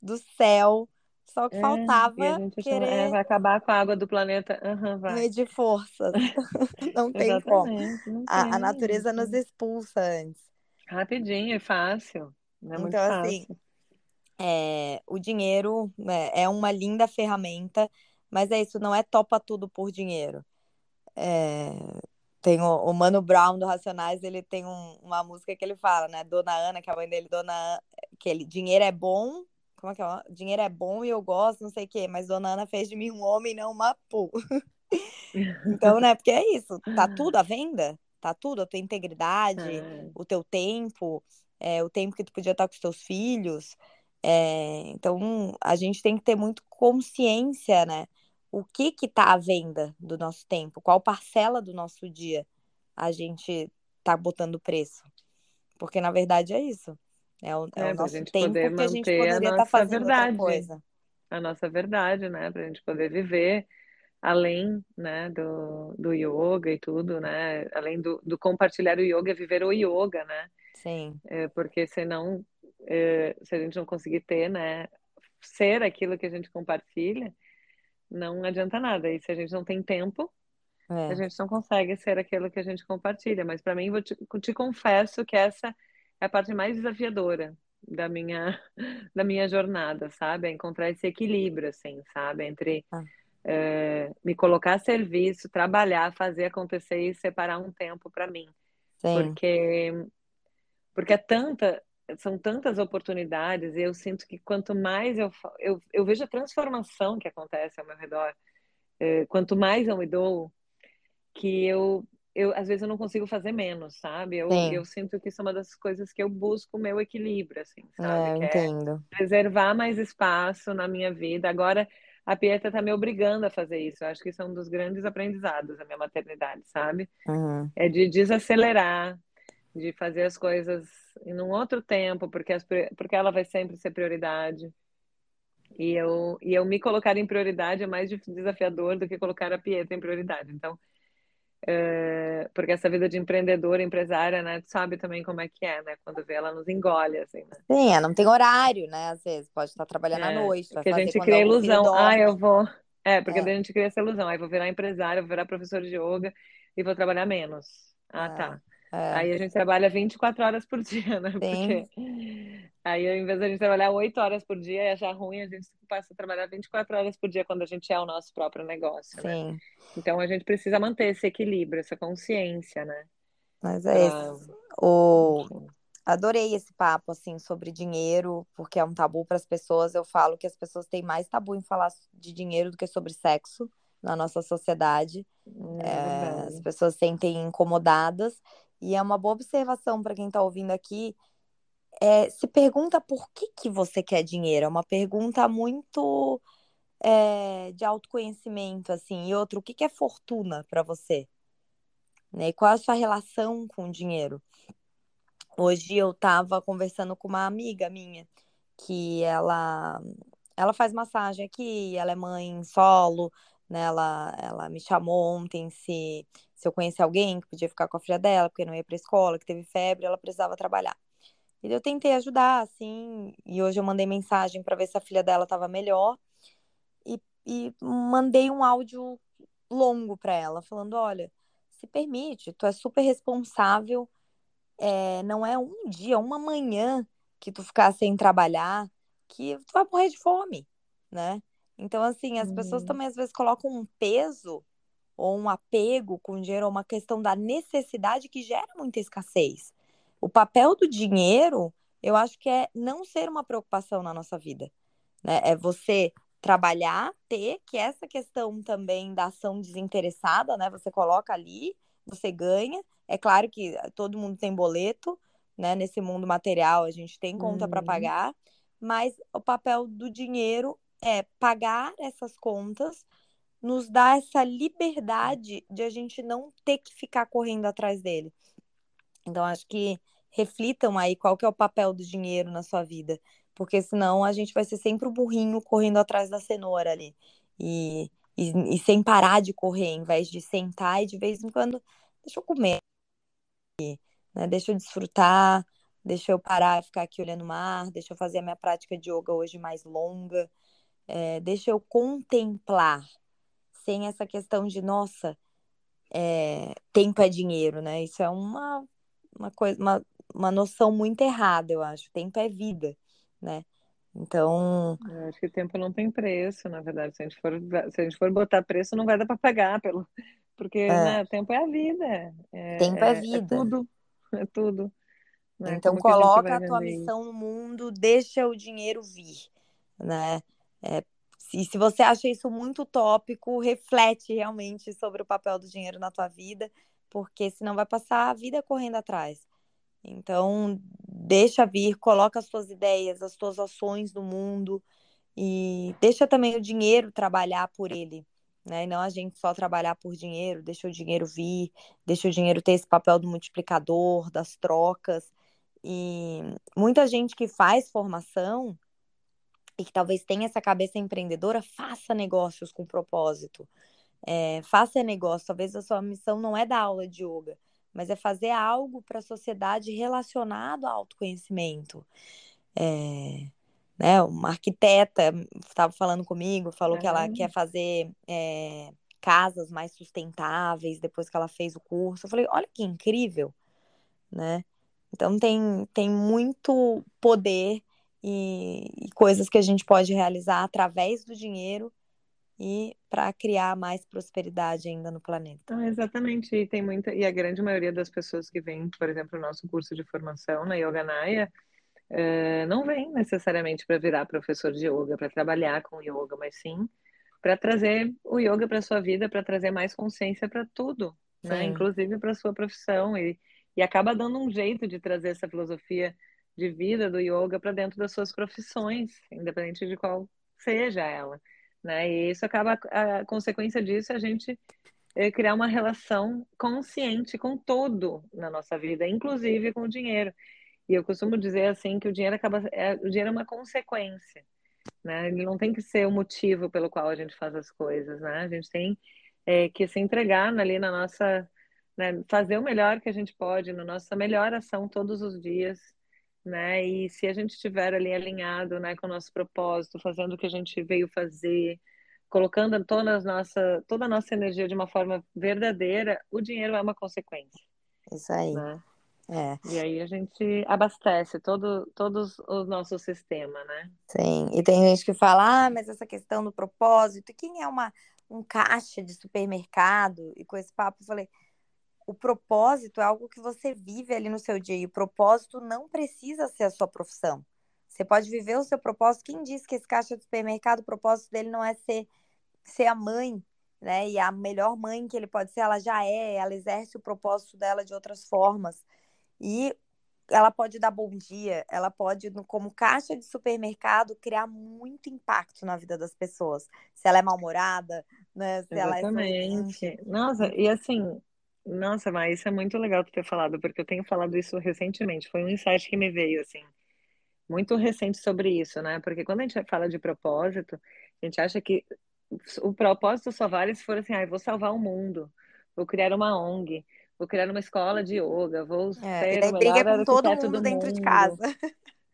do céu. Só que é, faltava querer...
É, vai acabar com a água do planeta. Uhum, vai.
Medir forças. não tem como. Não tem, a, a, natureza nos expulsa antes.
Rapidinho, é fácil. Não é
então, assim, é, o dinheiro né, é uma linda ferramenta, mas é isso, não é topa tudo por dinheiro. É, tem o, o, Mano Brown do Racionais, ele tem um, uma música que ele fala, né? Dona Ana, que é a mãe dele, Dona que ele, dinheiro é bom, como é que é? Dinheiro é bom e eu gosto, não sei o quê, mas Dona Ana fez de mim um homem, não uma pu. então, né? Porque é isso, tá tudo à venda, tá tudo, a tua integridade, é. o teu tempo, é, o tempo que tu podia estar com os teus filhos. É, então, a gente tem que ter muito consciência, né? O que que está à venda do nosso tempo? Qual parcela do nosso dia a gente está botando preço? Porque, na verdade, é isso. É o, é é, o nosso tempo que a gente poderia estar tá fazendo verdade, outra coisa.
A nossa verdade, né? Para a gente poder viver além né, do, do yoga e tudo, né? Além do, do compartilhar o yoga, é viver o yoga, né?
Sim.
É, porque senão se a gente não conseguir ter, né, ser aquilo que a gente compartilha, não adianta nada. E se a gente não tem tempo, é. a gente não consegue ser aquilo que a gente compartilha. Mas para mim, vou te, te confesso que essa é a parte mais desafiadora da minha da minha jornada, sabe? É encontrar esse equilíbrio, assim, sabe? Entre ah. é, me colocar a serviço, trabalhar, fazer acontecer e separar um tempo para mim. Sim. Porque porque é tanta são tantas oportunidades e eu sinto que quanto mais eu, eu, eu vejo a transformação que acontece ao meu redor, é, quanto mais eu me dou, que eu, eu às vezes eu não consigo fazer menos, sabe? Eu, eu sinto que isso é uma das coisas que eu busco o meu equilíbrio, assim, sabe?
É, que é entendo.
É preservar mais espaço na minha vida. Agora, a Pietra tá me obrigando a fazer isso. Eu acho que isso é um dos grandes aprendizados da minha maternidade, sabe?
Uhum.
É de desacelerar, de fazer as coisas em um outro tempo, porque, as, porque ela vai sempre ser prioridade. E eu, e eu me colocar em prioridade é mais desafiador do que colocar a Pietra em prioridade. Então, É, porque essa vida de empreendedora, empresária, né? Tu sabe também como é que é, né? Quando vê ela nos engole, assim, né?
Sim, não tem horário, né? Às vezes pode estar trabalhando é, à noite.
Que a gente cria a ilusão. Ah, eu vou. É, porque é. a gente cria essa ilusão. Aí vou virar empresária, vou virar professor de yoga e vou trabalhar menos. Ah, é. tá. É. Aí a gente trabalha 24 horas por dia, né? Sim. Porque aí, ao invés de a gente trabalhar 8 horas por dia e achar ruim, a gente passa a trabalhar 24 horas por dia quando a gente é o nosso próprio negócio, né? Sim. né? Então a gente precisa manter esse equilíbrio, essa consciência, né?
Mas é isso. O... Adorei esse papo, assim, sobre dinheiro, porque é um tabu para as pessoas. Eu falo que as pessoas têm mais tabu em falar de dinheiro do que sobre sexo na nossa sociedade. É, é, as pessoas se sentem incomodadas. E é uma boa observação para quem está ouvindo aqui. É, se pergunta por que, que você quer dinheiro. É uma pergunta muito é, de autoconhecimento, assim. E outro, o que, que é fortuna para você? Né? E qual é a sua relação com o dinheiro? Hoje eu estava conversando com uma amiga minha, que ela, ela faz massagem aqui, ela é mãe solo, né? Ela, ela me chamou ontem se se eu conhecer alguém que podia ficar com a filha dela, porque não ia para escola, que teve febre, ela precisava trabalhar. E eu tentei ajudar, assim, e hoje eu mandei mensagem para ver se a filha dela estava melhor e, e mandei um áudio longo para ela, falando: olha, se permite, tu é super responsável, é, não é um dia, uma manhã que tu ficar sem trabalhar, que tu vai morrer de fome, né? Então, assim, as pessoas uhum. também às vezes colocam um peso ou um apego com dinheiro, ou uma questão da necessidade que gera muita escassez. O papel do dinheiro, eu acho que é não ser uma preocupação na nossa vida. Né? É você trabalhar, ter, que essa questão também da ação desinteressada, né? Você coloca ali, você ganha. É claro que todo mundo tem boleto, né? Nesse mundo material, a gente tem conta uhum. para pagar, mas o papel do dinheiro é pagar essas contas nos dá essa liberdade de a gente não ter que ficar correndo atrás dele. Então, acho que reflitam aí qual que é o papel do dinheiro na sua vida, porque senão a gente vai ser sempre o burrinho correndo atrás da cenoura ali. E, e, e sem parar de correr, em vez de sentar e de vez em quando, deixa eu comer, né? deixa eu desfrutar, deixa eu parar e ficar aqui olhando o mar, deixa eu fazer a minha prática de yoga hoje mais longa, é, deixa eu contemplar sem essa questão de, nossa, é, tempo é dinheiro, né? Isso é uma, uma coisa, uma, uma noção muito errada, eu acho. Tempo é vida, né? Então.
Eu acho que tempo não tem preço, na verdade. Se a gente for, se a gente for botar preço, não vai dar para pagar, pelo... porque é. né, tempo é a vida. É,
tempo é, é vida.
É tudo. É tudo.
Né? Então, Como coloca a, a tua missão no mundo, deixa o dinheiro vir, né? E se você acha isso muito utópico, reflete realmente sobre o papel do dinheiro na tua vida, porque senão vai passar a vida correndo atrás. Então, deixa vir, coloca as suas ideias, as suas ações no mundo e deixa também o dinheiro trabalhar por ele, né? E não a gente só trabalhar por dinheiro, deixa o dinheiro vir, deixa o dinheiro ter esse papel do multiplicador, das trocas. E muita gente que faz formação e que talvez tenha essa cabeça empreendedora, faça negócios com propósito. É, faça negócio. Talvez a sua missão não é dar aula de yoga, mas é fazer algo para a sociedade relacionado ao autoconhecimento. É, né, uma arquiteta estava falando comigo, falou que ela quer fazer é, casas mais sustentáveis depois que ela fez o curso. Eu falei, olha que incrível, né? Então tem, tem muito poder e, e coisas que a gente pode realizar através do dinheiro e para criar mais prosperidade ainda no planeta.
Ah, exatamente, e tem muita e a grande maioria das pessoas que vêm, por exemplo, no nosso curso de formação na Yoganaya, uh, não vem necessariamente para virar professor de yoga, para trabalhar com yoga, mas sim para trazer o yoga para sua vida, para trazer mais consciência para tudo, né? Inclusive para sua profissão e, e acaba dando um jeito de trazer essa filosofia de vida do yoga para dentro das suas profissões, independente de qual seja ela, né? E isso acaba a consequência disso é a gente é, criar uma relação consciente com todo na nossa vida, inclusive com o dinheiro. E eu costumo dizer assim que o dinheiro acaba é, o dinheiro é uma consequência, né? Ele não tem que ser o motivo pelo qual a gente faz as coisas, né? A gente tem é, que se entregar ali na nossa né, fazer o melhor que a gente pode na nossa melhor ação todos os dias, né? E se a gente estiver ali alinhado, né, com o nosso propósito, fazendo o que a gente veio fazer, colocando toda a nossa, toda a nossa energia de uma forma verdadeira, o dinheiro é uma consequência.
Isso aí. Né? É.
E aí a gente abastece todo, todo o nosso sistema, né?
Sim, e tem gente que fala, ah, mas essa questão do propósito, quem é uma, um caixa de supermercado? E com esse papo eu falei, o propósito é algo que você vive ali no seu dia, e o propósito não precisa ser a sua profissão. Você pode viver o seu propósito. Quem disse que esse caixa de supermercado, o propósito dele não é ser, ser a mãe, né? E a melhor mãe que ele pode ser, ela já é, ela exerce o propósito dela de outras formas. E ela pode dar bom dia, ela pode, como caixa de supermercado, criar muito impacto na vida das pessoas. Se ela é mal-humorada, né? Se
Exatamente. ela é Nossa, e assim, nossa, mas isso é muito legal tu ter falado, porque eu tenho falado isso recentemente. Foi um insight que me veio, assim, muito recente sobre isso, né? Porque quando a gente fala de propósito, a gente acha que o propósito só vale se for assim, ah, vou salvar o mundo, vou criar uma ONG, vou criar uma escola de yoga, vou
é, ser daí briga com todo mundo dentro mundo. de casa.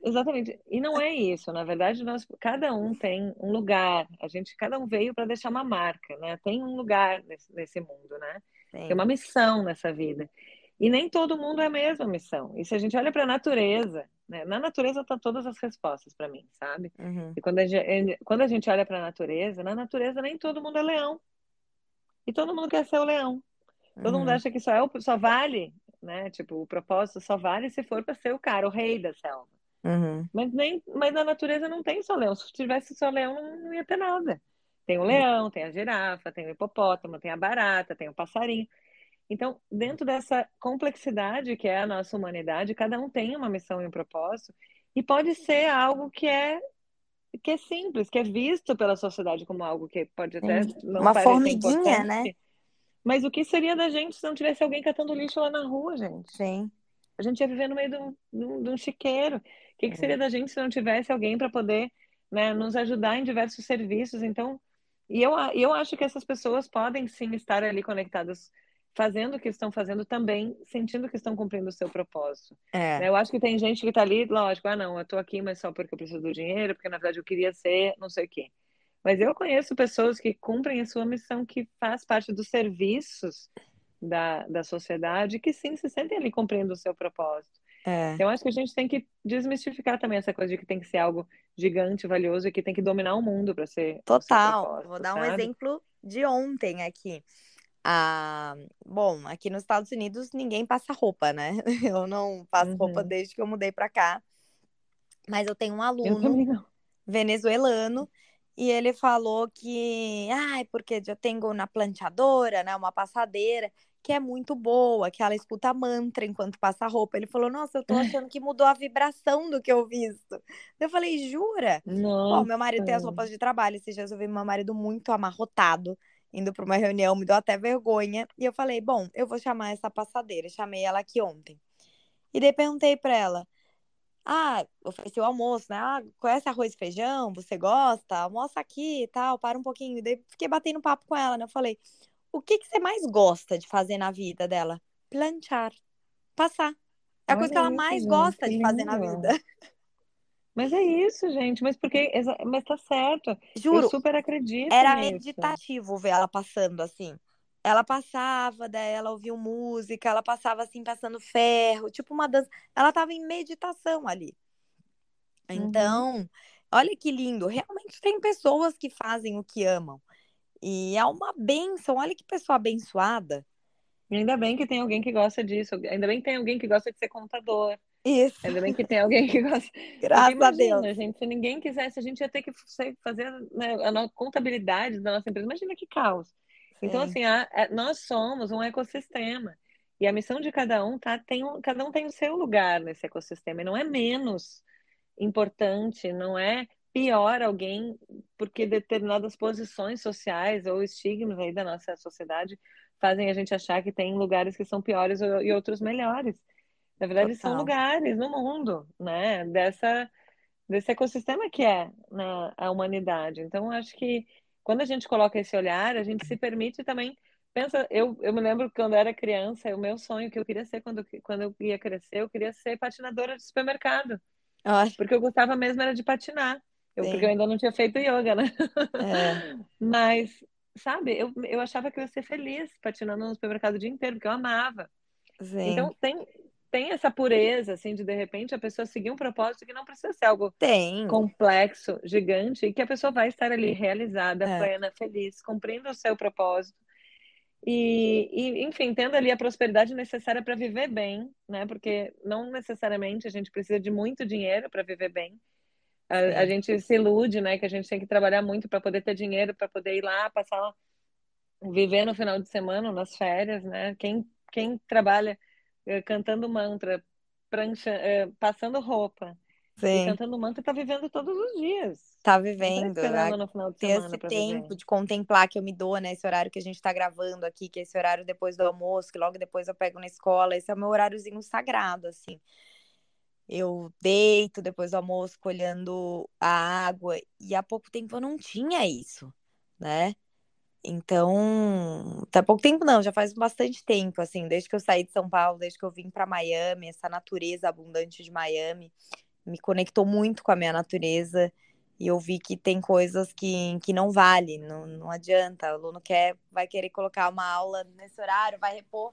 Exatamente. E não é isso, na verdade, nós cada um tem um lugar. A gente cada um veio para deixar uma marca, né? Tem um lugar nesse, nesse mundo, né? Sim. Tem uma missão nessa vida. E nem todo mundo é a mesma missão. E se a gente olha para a natureza, né? na natureza estão todas as respostas para mim, sabe? Uhum. E quando a, gente, quando a gente olha para a natureza, na natureza nem todo mundo é leão. E todo mundo quer ser o leão. Todo uhum. mundo acha que só, é o, só vale, né? Tipo, o propósito só vale se for para ser o cara, o rei da selva. Uhum. Mas, nem, mas na natureza não tem só leão. Se tivesse só leão, não, não ia ter nada. Tem o leão, tem a girafa, tem o hipopótamo, tem a barata, tem o passarinho. Então, dentro dessa complexidade que é a nossa humanidade, cada um tem uma missão e um propósito, e pode ser algo que é que é simples, que é visto pela sociedade como algo que pode até não
uma formiguinha, né?
Mas o que seria da gente se não tivesse alguém catando lixo lá na rua, gente?
Sim.
A gente ia viver no meio de um, de um chiqueiro. O que, que seria da gente se não tivesse alguém para poder né, nos ajudar em diversos serviços? Então, e eu, eu acho que essas pessoas podem sim estar ali conectadas, fazendo o que estão fazendo também, sentindo que estão cumprindo o seu propósito. É. Né, eu acho que tem gente que está ali, lógico, ah, não, eu estou aqui, mas só porque eu preciso do dinheiro, porque na verdade eu queria ser não sei o quê. Mas eu conheço pessoas que cumprem a sua missão, que faz parte dos serviços da, da sociedade, que sim se sentem ali cumprindo o seu propósito. É. Então, acho que a gente tem que desmistificar também essa coisa de que tem que ser algo gigante, valioso e que tem que dominar o mundo para ser.
Total. Vou dar um exemplo de ontem aqui. Ah, bom, aqui nos Estados Unidos ninguém passa roupa, né? Eu não passo uhum. roupa desde que eu mudei para cá. Mas eu tenho um aluno venezuelano e ele falou que, ai, porque eu tenho uma planchadora, né, uma passadeira, que é muito boa, que ela escuta mantra enquanto passa roupa. Ele falou, nossa, eu tô achando que mudou a vibração do que eu visto. Eu falei, jura? Nossa. Bom, meu marido tem as roupas de trabalho, esses dias eu vi meu marido muito amarrotado, indo para uma reunião, me deu até vergonha. E eu falei, bom, eu vou chamar essa passadeira. Chamei ela aqui ontem. E daí perguntei para ela, ah, ofereci o almoço, né? Ah, conhece arroz e feijão? Você gosta? Almoça aqui e tal, para um pouquinho. E daí fiquei batendo papo com ela, né? Eu falei, o que, que você mais gosta de fazer na vida dela? Planchar. Passar. É a Olha coisa que ela mais gente, gosta de fazer na vida.
Mas é isso, gente. Mas porque. Mas tá certo.
Juro.
Eu super acredito.
Era nisso. meditativo ver ela passando assim ela passava, daí ela ouvia música, ela passava assim, passando ferro, tipo uma dança. Ela tava em meditação ali. Então, uhum. olha que lindo. Realmente tem pessoas que fazem o que amam. E é uma benção. Olha que pessoa abençoada.
Ainda bem que tem alguém que gosta disso. Ainda bem que tem alguém que gosta de ser contador.
Isso.
Ainda bem que tem alguém que gosta.
Graças imagina, a Deus.
Gente, se ninguém quisesse, a gente ia ter que fazer né, a contabilidade da nossa empresa. Imagina que caos. Então, assim, a, a, nós somos um ecossistema. E a missão de cada um tá, tem um, cada um tem o seu lugar nesse ecossistema. E não é menos importante, não é pior alguém porque determinadas posições sociais ou estigmas aí da nossa sociedade fazem a gente achar que tem lugares que são piores e outros melhores. Na verdade, Total. são lugares no mundo, né? Dessa, desse ecossistema que é né, a humanidade. Então, acho que quando a gente coloca esse olhar, a gente se permite também pensa, eu, eu me lembro quando eu era criança, o meu sonho que eu queria ser quando, quando eu ia crescer, eu queria ser patinadora de supermercado.
Ai,
Porque eu gostava mesmo era de patinar. Eu, porque eu ainda não tinha feito yoga, né?
É,
Mas, sabe, eu, eu achava que eu ia ser feliz patinando no supermercado o dia inteiro, porque eu amava.
sim.
Então, tem, tem essa pureza, assim, de de repente a pessoa seguir um propósito que não precisa ser algo
Tem.
complexo, gigante, e que a pessoa vai estar ali realizada,
É,
plena, feliz, cumprindo o seu propósito. E, e, enfim, tendo ali a prosperidade necessária para viver bem, né? Porque não necessariamente a gente precisa de muito dinheiro para viver bem. A, a, gente se ilude, né? Que a gente tem que trabalhar muito para poder ter dinheiro, para poder ir lá, passar, viver no final de semana, nas férias, né? Quem, quem trabalha eh, cantando mantra, prancha, eh, passando roupa e
Sim.
cantando mantra está vivendo todos os dias.
Tá vivendo, a-
esperando no final de
ter
semana
esse
para viver.
tempo de contemplar que eu me dou, né? Esse horário que a gente tá gravando aqui, que é esse horário depois do almoço, que logo depois eu pego na escola, esse é o meu horáriozinho sagrado, assim. Eu deito depois do almoço, colhendo a água, e há pouco tempo eu não tinha isso, né? Então, tá pouco tempo não, já faz bastante tempo, assim, desde que eu saí de São Paulo, desde que eu vim para Miami, essa natureza abundante de Miami me conectou muito com a minha natureza e eu vi que tem coisas que, que não vale, não, não adianta. O aluno quer, vai querer colocar uma aula nesse horário, vai repor.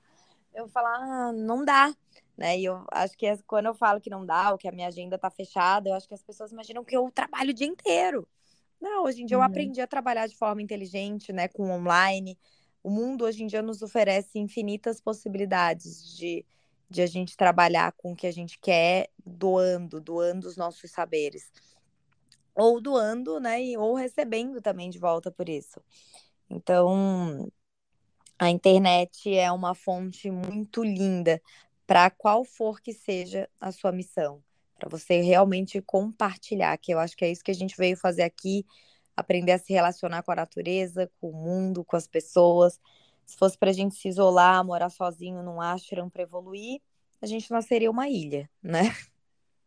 Eu vou falar, ah, não dá, né? E eu acho que é, quando eu falo que não dá, ou que a minha agenda tá fechada, eu acho que as pessoas imaginam que eu trabalho o dia inteiro. Não, hoje em dia eu
Uhum.
aprendi a trabalhar de forma inteligente, né, com online. O mundo hoje em dia nos oferece infinitas possibilidades de, de a gente trabalhar com o que a gente quer, doando, doando os nossos saberes. Ou doando, né, e- ou recebendo também de volta por isso. Então, a internet é uma fonte muito linda para qual for que seja a sua missão, para você realmente compartilhar, que eu acho que é isso que a gente veio fazer aqui, aprender a se relacionar com a natureza, com o mundo, com as pessoas. Se fosse para a gente se isolar, morar sozinho num ashram para evoluir, a gente não seria uma ilha, né?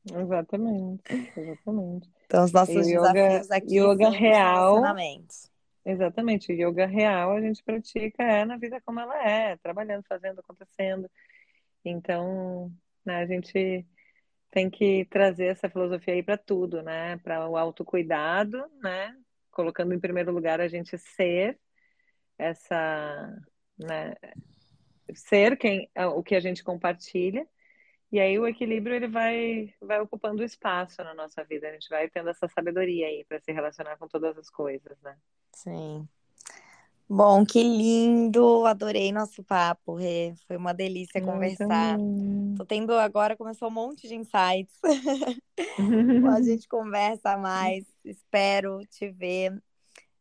Exatamente, exatamente.
Então, os
E
nossos
yoga,
desafios aqui
yoga
são
real, exatamente, o yoga real a gente pratica é na vida como ela é, trabalhando, fazendo, acontecendo. Então, né, a gente tem que trazer essa filosofia aí para tudo, né? Para o autocuidado, né? Colocando em primeiro lugar a gente ser essa, né? Ser quem, o que a gente compartilha. E aí o equilíbrio ele vai, vai ocupando espaço na nossa vida. A gente vai tendo essa sabedoria aí para se relacionar com todas as coisas, né?
Sim. Bom, que lindo! Adorei nosso papo, Rê. Foi uma delícia conversar.
também.
Tô tendo agora, começou um monte de insights. A gente conversa mais. Espero te ver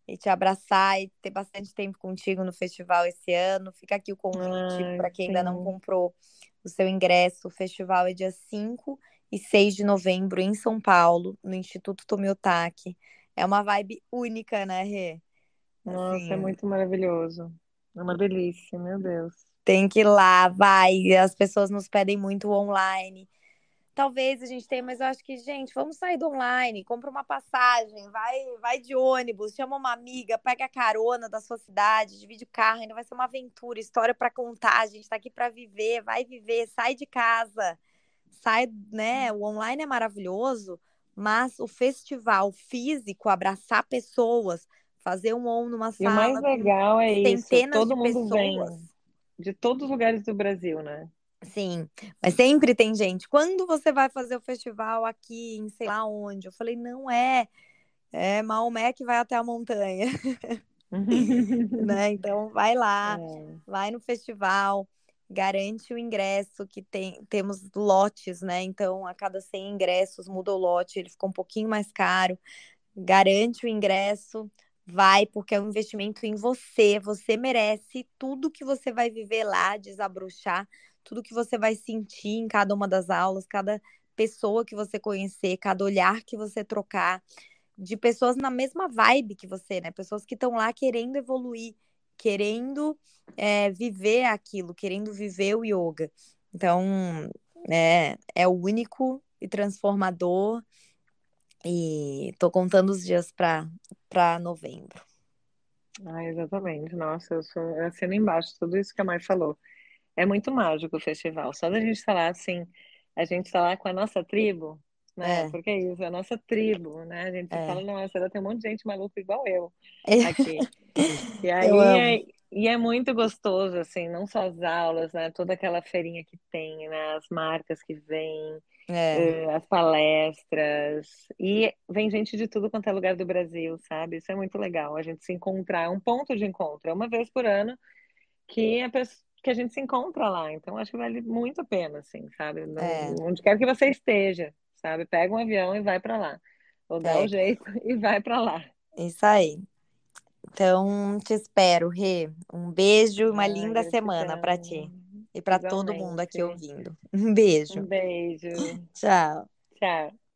e te abraçar e ter bastante tempo contigo no festival esse ano. Fica aqui o convite para quem ainda não
sim.
comprou o seu ingresso. O festival é dia 5 e 6 de novembro em São Paulo, no Instituto Tomiotaki. É uma vibe única, né, Rê?
Nossa, é
Assim,
muito maravilhoso. É uma delícia, meu Deus.
tem que ir lá, vai. As pessoas nos pedem muito online. Talvez a gente tenha, mas eu acho que, gente, vamos sair do online, compra uma passagem, vai, vai de ônibus, chama uma amiga, pega a carona da sua cidade, divide o carro, ainda vai ser uma aventura, história para contar, a gente tá aqui para viver, vai viver, sai de casa. Sai, né? O online é maravilhoso, mas o festival físico, abraçar pessoas, fazer um on numa
E o mais
sala
legal é isso, todo mundo
pessoas.
vem de todos os lugares do Brasil, né?
Sim, mas sempre tem gente. Quando você vai fazer o festival aqui em sei lá onde? Eu falei, não é. É Maomé que vai até a montanha, né? Então vai lá,
É.
vai no festival, garante o ingresso, que tem, temos lotes, né? Então a cada 100 ingressos muda o lote, ele fica um pouquinho mais caro. Garante o ingresso, vai, porque é um investimento em você. Você merece tudo que você vai viver lá, desabrochar, tudo que você vai sentir em cada uma das aulas, cada pessoa que você conhecer, cada olhar que você trocar, de pessoas na mesma vibe que você, né? Pessoas que estão lá querendo evoluir, querendo é, viver aquilo, querendo viver o yoga. Então, é, é único e transformador e tô contando os dias para novembro.
Ah, exatamente. Nossa, eu, sou, eu assino embaixo tudo isso que a Mai falou. É muito mágico o festival. Só da gente falar assim, a gente está lá com a nossa tribo, né?
É,
Porque é isso, é a nossa tribo, né? A gente fala,
é.
nossa, ela tem um monte de gente maluca igual eu aqui. E aí é, e é muito gostoso, assim, não só as aulas, né? Toda aquela feirinha que tem, né? As marcas que vêm,
É,
eh, as palestras. E vem gente de tudo quanto é lugar do Brasil, sabe? Isso é muito legal. A gente se encontrar, é um ponto de encontro. É uma vez por ano que a pessoa, que a gente se encontra lá. Então, acho que vale muito a pena, assim, sabe?
é,
Onde quer que você esteja, sabe? Pega um avião e vai para lá. Ou dá o
pega.
jeito e vai para lá.
Isso aí. Então, te espero, Rê. Um beijo e uma
Ai,
linda semana para ti e para todo mundo aqui ouvindo. Um beijo.
Um beijo.
Tchau.
Tchau.